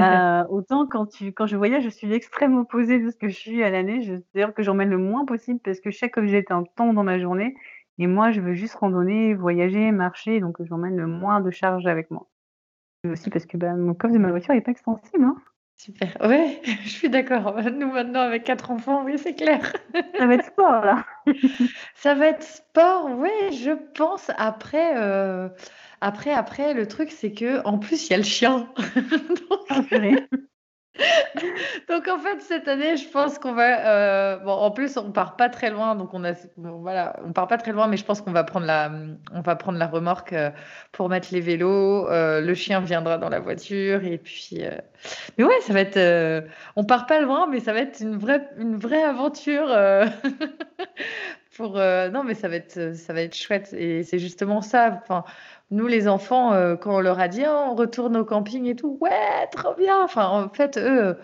Heu, autant quand tu quand je voyage, je suis l'extrême opposé de ce que je suis à l'année. Je c'est-à-dire que j'emmène le moins possible parce que chaque objet est un temps dans ma journée et moi je veux juste randonner, voyager, marcher, donc j'emmène le moins de charge avec moi. Aussi parce que, bah, mon coffre de ma voiture est pas extensible, hein. Super. Ouais, je suis d'accord. Nous, maintenant, avec quatre enfants, oui, c'est clair. Ça va être sport, là. Ça va être sport, oui, je pense. Après, euh, Après, après, le truc, c'est que en plus, il y a le chien. Ah, donc en fait cette année, je pense qu'on va. Euh, bon, en plus on part pas très loin, donc on a. voilà, on part pas très loin, mais je pense qu'on va prendre la, on va prendre la remorque euh, pour mettre les vélos. Euh, le chien viendra dans la voiture et puis. Mais ouais, ça va être. on part pas loin, mais ça va être une vraie, une vraie aventure. pour. non, mais ça va être, ça va être chouette et c'est justement ça. Nous, les enfants, euh, quand on leur a dit oh, on retourne au camping et tout, ouais, trop bien. Enfin, en fait, eux, euh,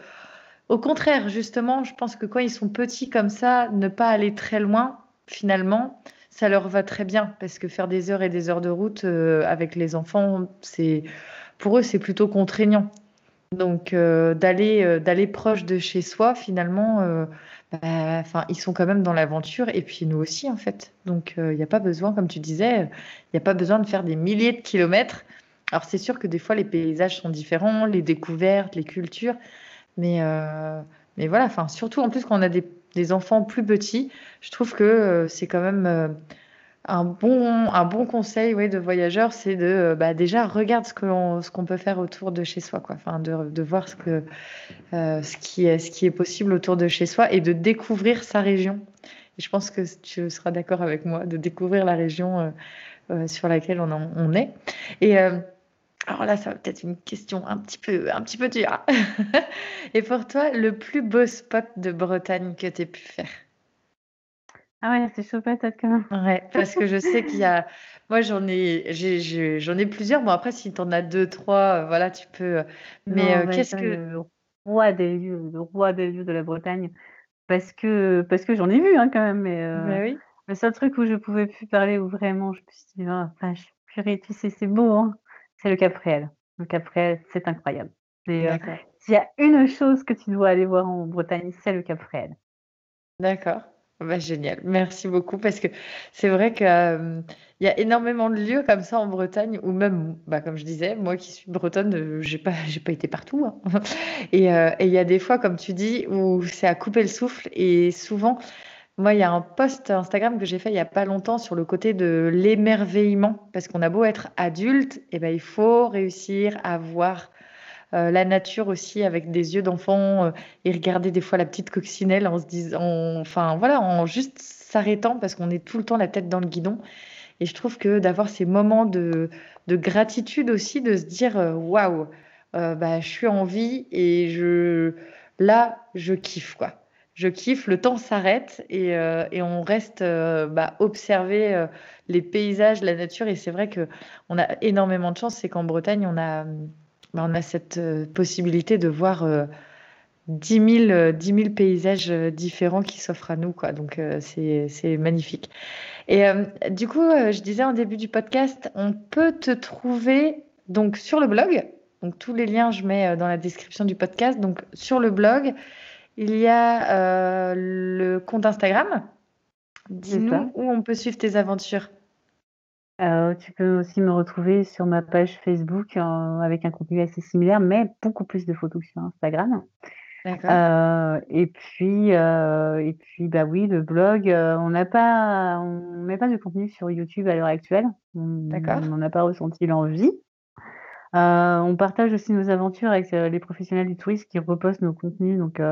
au contraire, justement, je pense que quand ils sont petits comme ça, ne pas aller très loin, finalement, ça leur va très bien parce que faire des heures et des heures de route euh, avec les enfants, c'est pour eux, c'est plutôt contraignant. Donc, d'aller d'aller proche de chez soi, finalement bah, enfin, ils sont quand même dans l'aventure et puis nous aussi en fait. Donc il n'y a pas besoin, comme tu disais, il n'y a pas besoin de faire des milliers de kilomètres. Alors c'est sûr que des fois les paysages sont différents, les découvertes, les cultures, mais euh, mais voilà, enfin surtout en plus quand on a des, des enfants plus petits, je trouve que euh, c'est quand même euh, un bon, un bon conseil ouais, de voyageur, c'est de euh, bah, déjà regarde ce qu'on peut faire autour de chez soi, quoi. Enfin, de, de voir ce, que, euh, ce, qui est, ce qui est possible autour de chez soi et de découvrir sa région. Et je pense que tu seras d'accord avec moi, de découvrir la région euh, sur laquelle on, on est. Et alors là, ça va peut-être une question un petit peu, un petit peu dure. et pour toi, le plus beau spot de Bretagne que tu aies pu faire? Ah ouais, c'est chaud patate quand même. Ouais, parce que je sais qu'il y a. Moi, j'en ai, j'ai, j'en ai plusieurs. Bon, après, si tu en as deux, trois, euh, voilà, tu peux. Euh, mais euh, qu'est-ce que. Le roi des lieux, le roi des lieux de la Bretagne. Parce que, parce que j'en ai vu hein, quand même. Mais, Mais oui. le seul truc où je pouvais plus parler, où vraiment je me suis dit, ah, vache, purée, tu sais, c'est beau, hein, c'est le Cap Réel. Le Cap Réel, c'est incroyable. S'il y a une chose que tu dois aller voir en Bretagne, c'est le Cap Réel. D'accord. Bah, génial, merci beaucoup parce que c'est vrai qu'il euh, y a énormément de lieux comme ça en Bretagne ou même, bah, comme je disais, moi qui suis bretonne, euh, j'ai pas, j'ai pas été partout. Hein. Euh, et il y a des fois, comme tu dis, où c'est à couper le souffle et souvent, moi, il y a un post Instagram que j'ai fait il y a pas longtemps sur le côté de l'émerveillement parce qu'on a beau être adulte, et ben il faut réussir à voir euh, la nature aussi avec des yeux d'enfant euh, et regarder des fois la petite coccinelle en se disant, enfin voilà, en juste s'arrêtant parce qu'on est tout le temps la tête dans le guidon. Et je trouve que d'avoir ces moments de, de, gratitude aussi, de se dire euh, waouh, bah, je suis en vie et je, là, je kiffe quoi. Je kiffe, le temps s'arrête et, et, on reste bah, observer les paysages, la nature. Et c'est vrai que on a énormément de chance, c'est qu'en Bretagne, on a on a cette euh, possibilité de voir 10 000, 10 paysages euh, différents qui s'offrent à nous. Quoi. Donc, euh, c'est magnifique. Et du coup, je disais en début du podcast, on peut te trouver donc, sur le blog. Donc, tous les liens, je mets dans la description du podcast. Donc, sur le blog, il y a le compte Instagram. Dis-nous où on peut suivre tes aventures. Euh, tu peux aussi me retrouver sur ma page Facebook, avec un contenu assez similaire, mais beaucoup plus de photos sur Instagram. Euh, et puis, euh, et puis, bah oui, le blog, on n'a pas on met pas de contenu sur YouTube à l'heure actuelle. D'accord. On n'en a pas ressenti l'envie. on partage aussi nos aventures avec, les professionnels du tourisme qui repostent nos contenus donc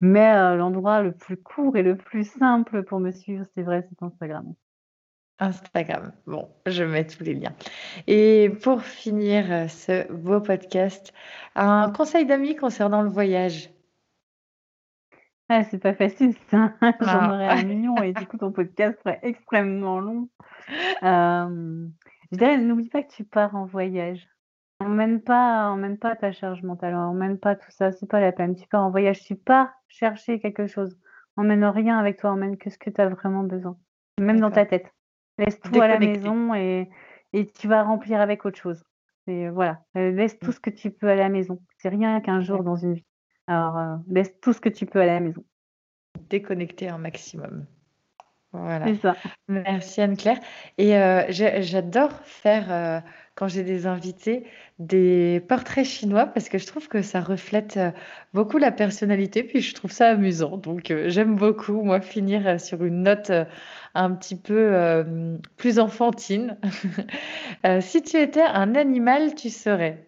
mais l'endroit le plus court et le plus simple pour me suivre, c'est vrai, c'est Instagram. Instagram. Bon, je mets tous les liens. Et pour finir euh, ce beau podcast, un conseil d'amis concernant le voyage. Ah, c'est pas facile ça. J'en aurais un million et du coup ton podcast serait extrêmement long. Euh, je dirais, n'oublie pas que tu pars en voyage. Emmène pas, emmène pas ta charge mentale, emmène pas tout ça, c'est pas la peine. Tu pars en voyage, tu pars chercher quelque chose. Emmène rien avec toi, emmène que ce que tu as vraiment besoin. Même dans ta tête. Laisse tout à la maison et, et tu vas remplir avec autre chose. Et voilà, euh, laisse tout mmh. ce que tu peux à la maison. C'est rien qu'un jour dans une vie. Alors, euh, laisse tout ce que tu peux à la maison. Déconnecter un maximum. Voilà. C'est ça. Merci Anne-Claire. Et euh, j'adore faire, euh, quand j'ai des invités, des portraits chinois parce que je trouve que ça reflète euh, beaucoup la personnalité, puis je trouve ça amusant. Donc j'aime beaucoup, moi, finir sur une note un petit peu plus enfantine. Si tu étais un animal, tu serais?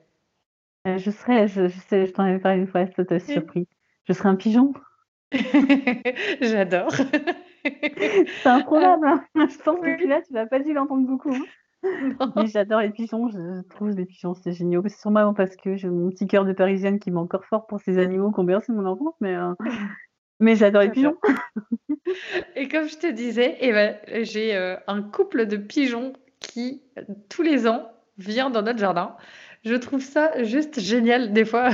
Je serais, je, je sais, je t'en avais parlé une fois, ça t'a surpris. Je serais un pigeon. J'adore. C'est improbable, hein. Je pense que Oui. celui-là, tu vas pas dû l'entendre beaucoup. hein. Mais j'adore les pigeons, je trouve les pigeons, c'est génial. C'est sûrement parce que j'ai mon petit cœur de parisienne qui bat encore fort pour ces animaux ont bercé mon enfance, mais, euh, mais j'adore les pigeons. Et comme je te disais, eh ben, j'ai euh, un couple de pigeons qui, euh, tous les ans, vient dans notre jardin. Je trouve ça juste génial. Des fois,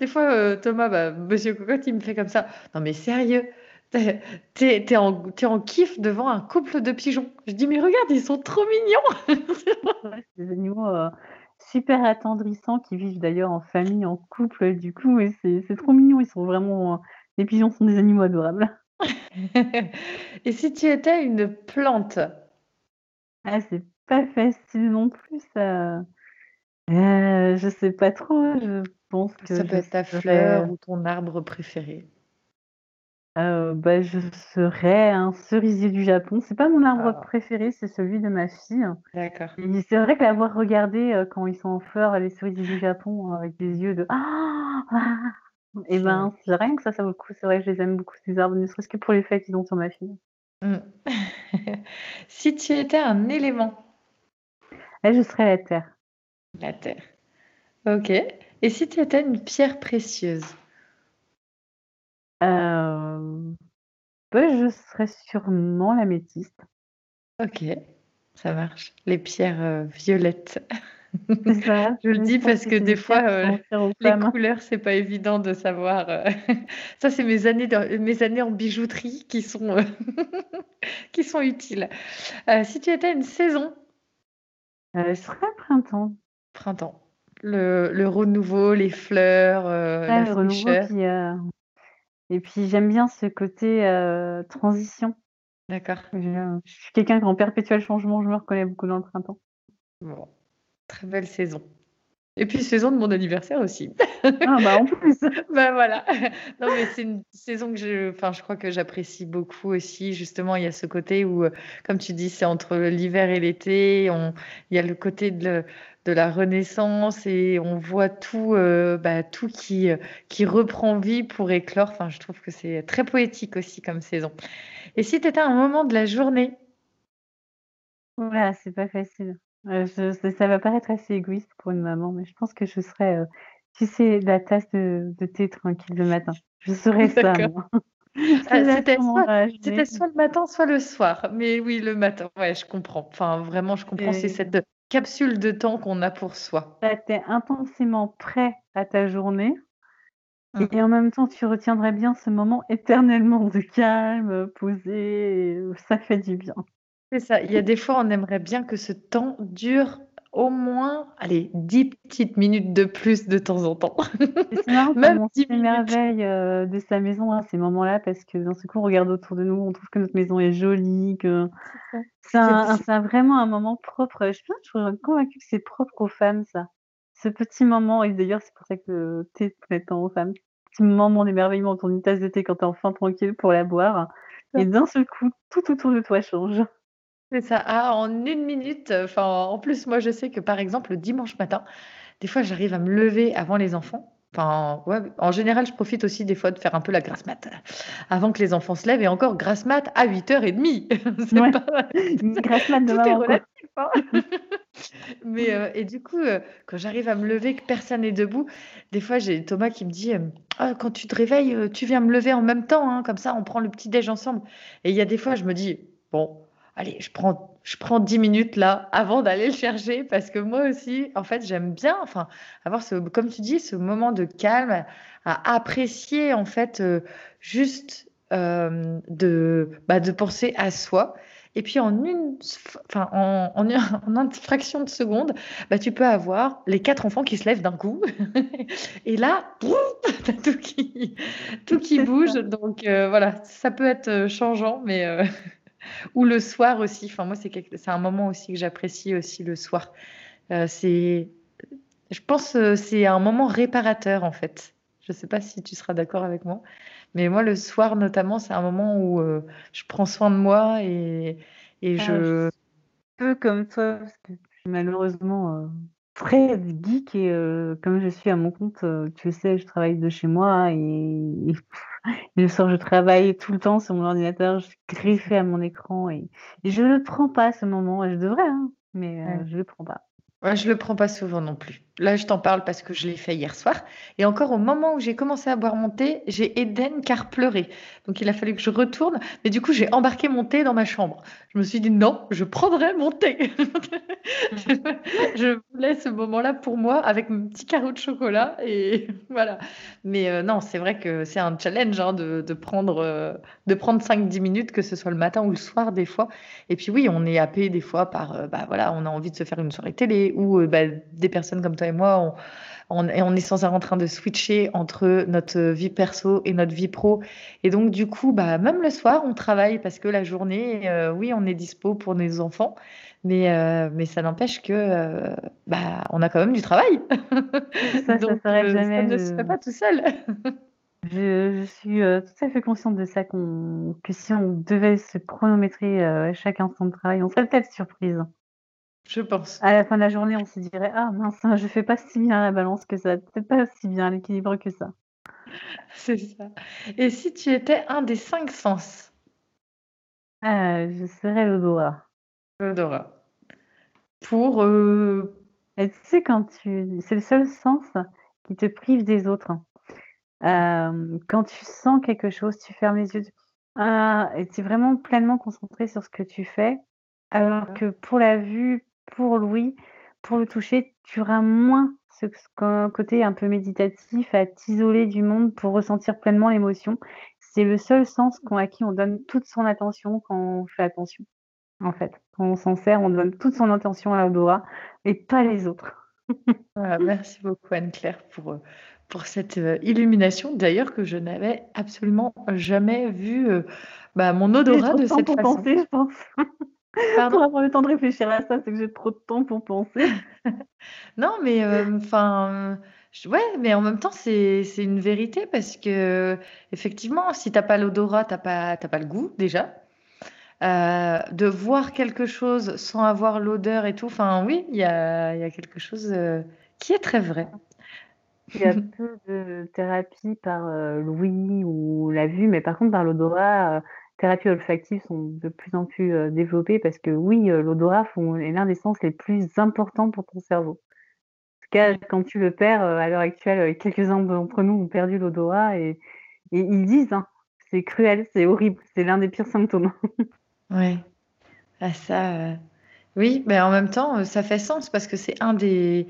des fois euh, Thomas, bah, Monsieur Cocotte, il me fait comme ça. Non mais sérieux, t'es, t'es en, en kiff devant un couple de pigeons. Je dis, mais regarde, ils sont trop mignons. Ouais, des animaux euh, super attendrissants qui vivent d'ailleurs en famille, en couple, du coup, et c'est trop mignon. Ils sont vraiment. euh, les pigeons sont des animaux adorables. Et si tu étais une plante? Ah, c'est pas facile non plus, ça. Euh, je sais pas trop, je pense que Ça peut être ta fleur ou ton arbre préféré. Euh, bah, je serais un cerisier du Japon. C'est pas mon arbre Ah, préféré, c'est celui de ma fille. d'accord. Et c'est vrai que l'avoir regardé euh, quand ils sont en fleurs, les cerisiers du Japon, euh, avec des yeux de ah, et C'est ben c'est rien que ça, ça vaut le coup. C'est vrai que je les aime beaucoup ces arbres, ne serait-ce que pour l'effet qu'ils ont sur ma fille. Mm. Si tu étais un élément, Et je serais la terre. la terre. Ok. Et si tu étais une pierre précieuse? Euh, bah, je serais sûrement l'améthyste. Ok, ça marche. Les pierres euh, violettes. C'est ça. Je le Je dis pense parce que que c'est des des fois, qui euh, aux les femmes. couleurs, c'est pas évident de savoir. Ça, c'est mes années, de- mes années en bijouterie qui sont, qui sont utiles. Si tu étais une saison, Euh, je serais printemps. printemps, le, le renouveau, les fleurs, Ouais, la le renouveau, fraîcheur. puis, et puis j'aime bien ce côté euh, transition. D'accord. Je, je suis quelqu'un qui est en perpétuel changement, je me reconnais beaucoup dans le printemps. Bon, très belle saison. Et puis saison de mon anniversaire aussi. Ah bah en plus. Ben voilà. Non, mais c'est une saison que je, enfin, je crois que j'apprécie beaucoup aussi. Justement, il y a ce côté où, euh, comme tu dis, c'est entre l'hiver et l'été. On, il y a le côté de, le- de la renaissance et on voit tout, euh, bah, tout qui, euh, qui reprend vie pour éclore. Enfin, je trouve que c'est très poétique aussi comme saison. Et si tu étais un moment de la journée, Voilà, c'est pas facile. Euh, je, ça, ça va paraître assez égoïste pour une maman, mais je pense que je serais, euh, tu sais, la tasse de, de thé tranquille le matin. Je serais ça, moi. Ah, C'est c'était soit, le matin, soit le soir. Mais oui, le matin, ouais, je comprends. Enfin, vraiment, je comprends. C'est Et cette capsule de temps qu'on a pour soi. là, t'es intensément prêt à ta journée. Mm. Et en même temps, tu retiendrais bien ce moment éternellement de calme, posé. Ça fait du bien. C'est ça. Il y a des fois, on aimerait bien que ce temps dure au moins, allez, 10 petites minutes de plus de temps en temps. C'est marrant Même on 10 minutes. s'émerveille euh, de sa maison à ces moments-là, parce que d'un seul coup, on regarde autour de nous, on trouve que notre maison est jolie, que C'est vraiment un moment propre. Je suis pas toujours convaincue que c'est propre aux femmes, ça. Ce petit moment, et d'ailleurs, c'est pour ça que thé plaît tant aux femmes. Petit moment d'émerveillement autour d'une tasse de thé quand t'es enfin tranquille pour la boire. Et d'un seul coup, tout autour de toi change. C'est ça. Ah, en une minute. Enfin, en plus, moi, je sais que par exemple, le dimanche matin, des fois, j'arrive à me lever avant les enfants. Enfin, ouais, en général, je profite aussi des fois de faire un peu la grasse mat avant que les enfants se lèvent et encore grasse mat à 8h30. C'est Ouais. pas grasse mat de Tout est maman, quoi. relatif, hein. Mais euh, et du coup, euh, quand j'arrive à me lever, que personne n'est debout, des fois j'ai Thomas qui me dit euh, Ah, quand tu te réveilles, euh, tu viens me lever en même temps, hein, comme ça on prend le petit déj ensemble. Et il y a des fois, je me dis Bon, allez, je prends, je prends 10 minutes là avant d'aller le chercher parce que moi aussi, en fait, j'aime bien, enfin, avoir ce, comme tu dis, ce moment de calme, à apprécier en fait euh, juste euh, de, bah, de penser à soi. Et puis en une, enfin, en, en, une- en une fraction de seconde, bah, tu peux avoir les quatre enfants qui se lèvent d'un coup. Et là, tout qui, tout qui bouge. Donc euh, voilà, ça peut être changeant, mais, Ou le soir aussi. Enfin, moi, c'est c'est un moment aussi que j'apprécie aussi le soir. Euh, c'est, je pense, euh, c'est un moment réparateur en fait. Je ne sais pas si tu seras d'accord avec moi, mais moi, le soir notamment, c'est un moment où euh, je prends soin de moi et, et Ah, je. je peu comme toi, parce que je suis malheureusement très geek et euh, comme je suis à mon compte, euh, tu le sais, je travaille de chez moi et, le soir je travaille tout le temps sur mon ordinateur, je suis griffée à mon écran et, et je ne le prends pas ce moment, et je devrais, hein, mais euh, Ouais. je le prends pas. Ouais, je le prends pas souvent non plus. Là, je t'en parle parce que je l'ai fait hier soir. Et encore au moment où j'ai commencé à boire mon thé, j'ai Eden a pleuré. Donc il a fallu que je retourne. Mais du coup, j'ai embarqué mon thé dans ma chambre. Je me suis dit non, je prendrai mon thé. je, voulais ce moment-là pour moi avec mon petit carreau de chocolat. Et voilà. Mais euh, non, c'est vrai que c'est un challenge hein, de, prendre, euh, prendre 5-10 minutes, que ce soit le matin ou le soir des fois. Et puis oui, on est happé des fois par, euh, bah voilà, on a envie de se faire une soirée télé ou euh, bah, des personnes comme toi et moi, on, on, et on est sans arrêt en train de switcher entre notre vie perso et notre vie pro. Et donc du coup, bah, même le soir, on travaille parce que la journée, euh, oui, on est dispo pour nos enfants, mais, euh, mais ça n'empêche que euh, bah, on a quand même du travail. Ça, donc ça ne se fait pas tout seul. je, je suis tout à fait consciente de ça, qu'on, que si on devait se chronométrer chaque instant de travail, on serait peut-être surprise. Je pense. À la fin de la journée, on se dirait ah mince, je fais pas si bien la balance que ça, peut-être pas si bien l'équilibre que ça. C'est ça. Et si tu étais un des cinq sens, Ah, je serais l'odorat. Laura, pour euh, Et tu sais quand tu, c'est le seul sens qui te prive des autres. Euh, quand tu sens quelque chose, tu fermes les yeux, tu- ah, et tu es vraiment pleinement concentré sur ce que tu fais, alors que pour la vue, pour l'ouïe, pour le toucher, tu auras moins ce, côté un peu méditatif à t'isoler du monde pour ressentir pleinement l'émotion. C'est le seul sens qu'on- à qui on donne toute son attention quand on fait attention, en fait. Quand on s'en sert, on donne toute son attention à l'odorat et pas les autres. Voilà, merci beaucoup Anne-Claire pour, euh, pour cette euh, illumination, d'ailleurs que je n'avais absolument jamais vu euh, bah, mon odorat de cette façon. penser, je pense. Pardon? Pour avoir le temps de réfléchir à ça, c'est que j'ai trop de temps pour penser. Non, mais euh, enfin, je- ouais, mais en même temps, c'est une vérité parce que effectivement, si t'as pas l'odorat, t'as pas pas le goût déjà. Euh, de voir quelque chose sans avoir l'odeur et tout, enfin oui, il y a, il y a quelque chose euh, qui est très vrai. Il y a peu de thérapie par euh, l'ouïe ou la vue, mais par contre, par l'odorat, euh, thérapies olfactives sont de plus en plus euh, développées parce que oui, euh, l'odorat est l'un des sens les plus importants pour ton cerveau. En tout cas, quand tu le perds, euh, à l'heure actuelle, quelques-uns d'entre nous ont perdu l'odorat et, ils disent, hein, c'est cruel, c'est horrible, c'est l'un des pires symptômes. Ouais. Ah, ça, oui, mais en même temps, ça fait sens parce que c'est un des,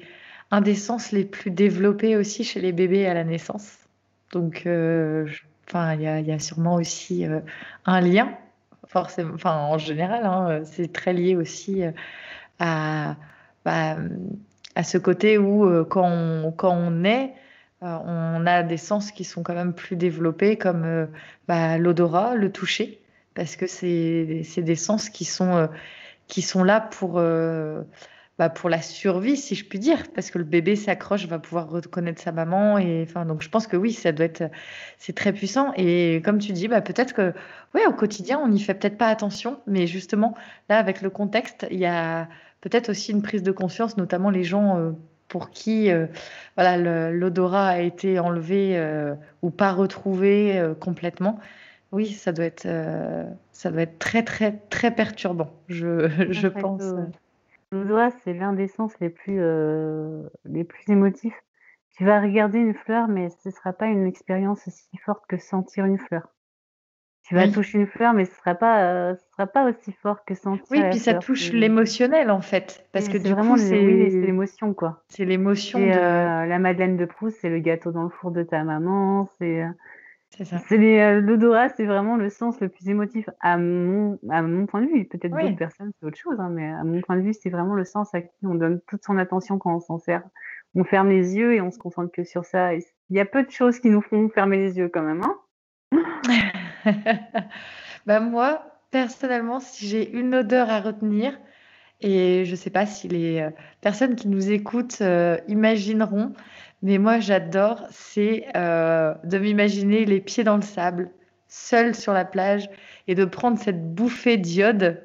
un des sens les plus développés aussi chez les bébés à la naissance. Donc, je- enfin, il y a, sûrement aussi euh, un lien, forcément, enfin, en général, hein, euh, c'est très lié aussi euh, à, bah, à ce côté où quand on, quand on est, on a des sens qui sont quand même plus développés, comme bah, l'odorat, le toucher, parce que c'est des sens qui sont, qui sont là pour, bah, pour la survie, si je puis dire, parce que le bébé s'accroche, va pouvoir reconnaître sa maman, et enfin, donc je pense que oui, ça doit être, c'est très puissant, et comme tu dis, bah, peut-être que, ouais, au quotidien, on n'y fait peut-être pas attention, mais justement, là, avec le contexte, il y a peut-être aussi une prise de conscience, notamment les gens euh, pour qui euh, voilà, l'odorat a été enlevé euh, ou pas retrouvé euh, complètement. Oui, ça doit être, ça doit être très, très, très perturbant, je, je pense. C'est l'un des sens les plus, euh, les plus émotifs. Tu vas regarder une fleur, mais ce ne sera pas une expérience aussi forte que sentir une fleur. Tu vas Oui. toucher une fleur, mais ce sera pas, euh, ce sera pas aussi fort que sentir Oui, la puis ça touche l'émotionnel en fait, parce que du vraiment oui, c'est l'émotion, quoi. c'est l'émotion de... euh, la Madeleine de Proust, c'est le gâteau dans le four de ta maman, c'est C'est euh, l'odorat, c'est vraiment le sens le plus émotif à mon, à mon point de vue. Peut-être Oui. d'autres personnes, c'est autre chose, hein, mais à mon point de vue, c'est vraiment le sens à qui on donne toute son attention quand on s'en sert. On ferme les yeux et on se concentre que sur ça. Il y a peu de choses qui nous font fermer les yeux quand même. Hein Bah moi, personnellement, si j'ai une odeur à retenir, et je ne sais pas si les euh, personnes qui nous écoutent euh, imagineront, mais moi j'adore, c'est euh, de m'imaginer les pieds dans le sable, seul sur la plage, et de prendre cette bouffée d'iode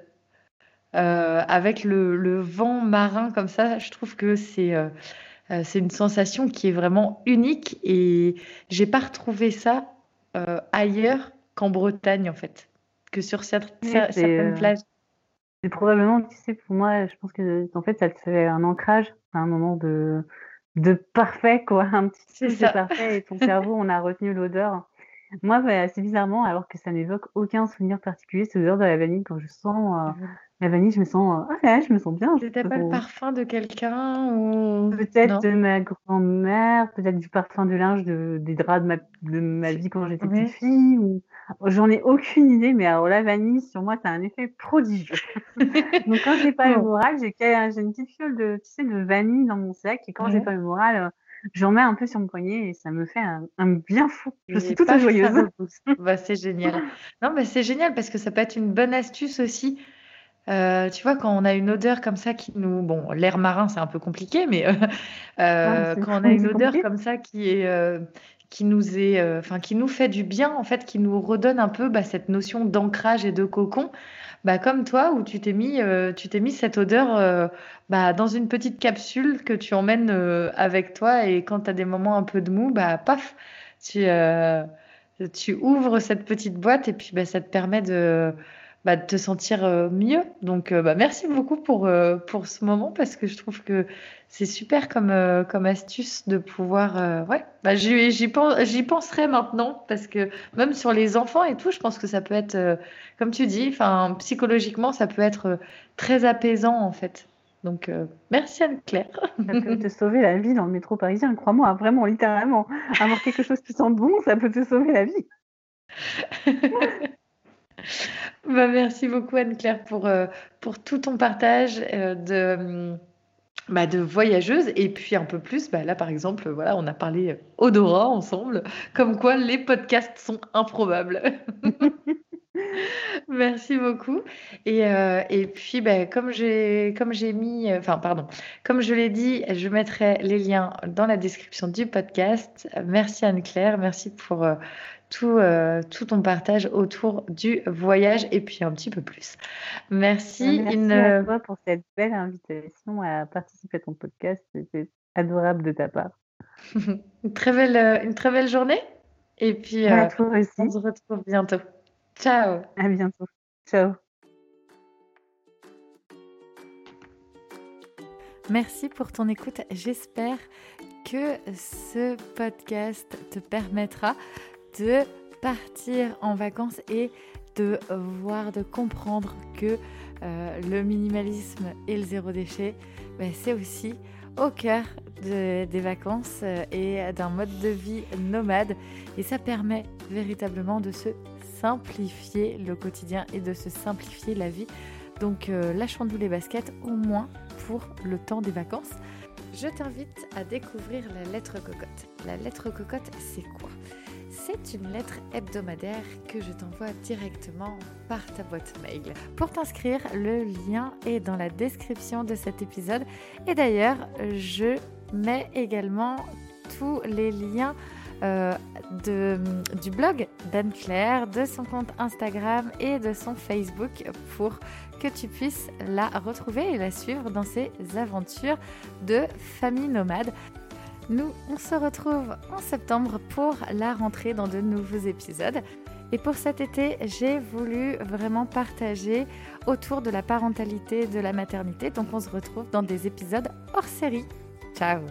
avec le, le, vent marin comme ça. Je trouve que c'est c'est une sensation qui est vraiment unique et j'ai pas retrouvé ça ailleurs qu'en Bretagne en fait, que sur certaines plages. C'est probablement, tu sais, pour moi, je pense que en fait, ça te fait un ancrage, un moment de, de parfait, quoi, un petit peu de parfait, et ton cerveau, on a retenu l'odeur. Moi, bah, assez bizarrement, alors que ça n'évoque aucun souvenir particulier, c'est l'odeur de la vanille quand je sens euh, la vanille, je me sens, ah ouais, je me sens bien. C'était pas le parfum de quelqu'un ou peut-être de ma grand-mère, peut-être du parfum de linge de, des draps de ma, de ma vie quand j'étais petite fille. Ou... J'en ai aucune idée, mais alors la vanille sur moi, ça a un effet prodigieux. Donc quand j'ai pas le moral, j'ai une petite fiole de, tu sais, de vanille dans mon sac et quand j'ai pas le moral, euh, j'en mets un peu sur mon poignet et ça me fait un, bien fou. Je suis toute joyeuse. bah, c'est génial. Non, mais c'est génial parce que ça peut être une bonne astuce aussi euh, tu vois, quand on a une odeur comme ça qui nous... Bon, l'air marin, c'est un peu compliqué, mais euh, quand on a une odeur comme ça qui est... qui nous est, enfin qui nous fait du bien en fait, qui nous redonne un peu bah, cette notion d'ancrage et de cocon, bah, comme toi où tu t'es mis, tu t'es mis cette odeur bah, dans une petite capsule que tu emmènes avec toi. Et quand tu as des moments un peu de mou, bah paf, tu, tu ouvres cette petite boîte. Et puis bah, ça te permet de bah, de te sentir euh, mieux. Donc, euh, bah, merci beaucoup pour, euh, pour ce moment parce que je trouve que c'est super comme, comme astuce de pouvoir. ouais, bah, j'y penserai maintenant parce que même sur les enfants et tout, je pense que ça peut être, comme tu dis, psychologiquement, ça peut être très apaisant en fait. Donc, merci Anne-Claire. Ça peut te sauver la vie dans le métro parisien, crois-moi, vraiment, littéralement. Avoir quelque chose qui sent bon, ça peut te sauver la vie. Bah, merci beaucoup Anne-Claire pour, euh, pour tout ton partage euh, de, bah, de voyageuse et puis un peu plus, bah, là par exemple, voilà, on a parlé odorat ensemble, comme quoi les podcasts sont improbables. Merci beaucoup. Et, euh, et puis, bah, comme j'ai comme j'ai mis, enfin pardon, comme je l'ai dit, je mettrai les liens dans la description du podcast. Merci Anne-Claire, merci pour tout, euh, tout ton partage autour du voyage et puis un petit peu plus. Merci. Merci à toi pour cette belle invitation à participer à ton podcast. C'était adorable de ta part. une, très belle, euh, une très belle journée. Et puis, euh, on se retrouve bientôt. Ciao. À bientôt. Ciao. Merci pour ton écoute. J'espère que ce podcast te permettra de partir en vacances et de voir, de comprendre que euh, le minimalisme et le zéro déchet, ben, c'est aussi au cœur des vacances euh, et d'un mode de vie nomade. Et ça permet véritablement de se simplifier le quotidien et de se simplifier la vie. Donc euh, lâchons-nous les baskets au moins pour le temps des vacances. Je t'invite à découvrir la lettre cocotte. La lettre cocotte, c'est quoi? C'est une lettre hebdomadaire que je t'envoie directement par ta boîte mail. Pour t'inscrire, le lien est dans la description de cet épisode. Et d'ailleurs, je mets également tous les liens euh, de, du blog d'Anne-Claire, de son compte Instagram et de son Facebook pour que tu puisses la retrouver et la suivre dans ses aventures de famille nomade. Nous, on se retrouve en septembre pour la rentrée dans de nouveaux épisodes. Et pour cet été, j'ai voulu vraiment partager autour de la parentalité, de la maternité. Donc on se retrouve dans des épisodes hors série. Ciao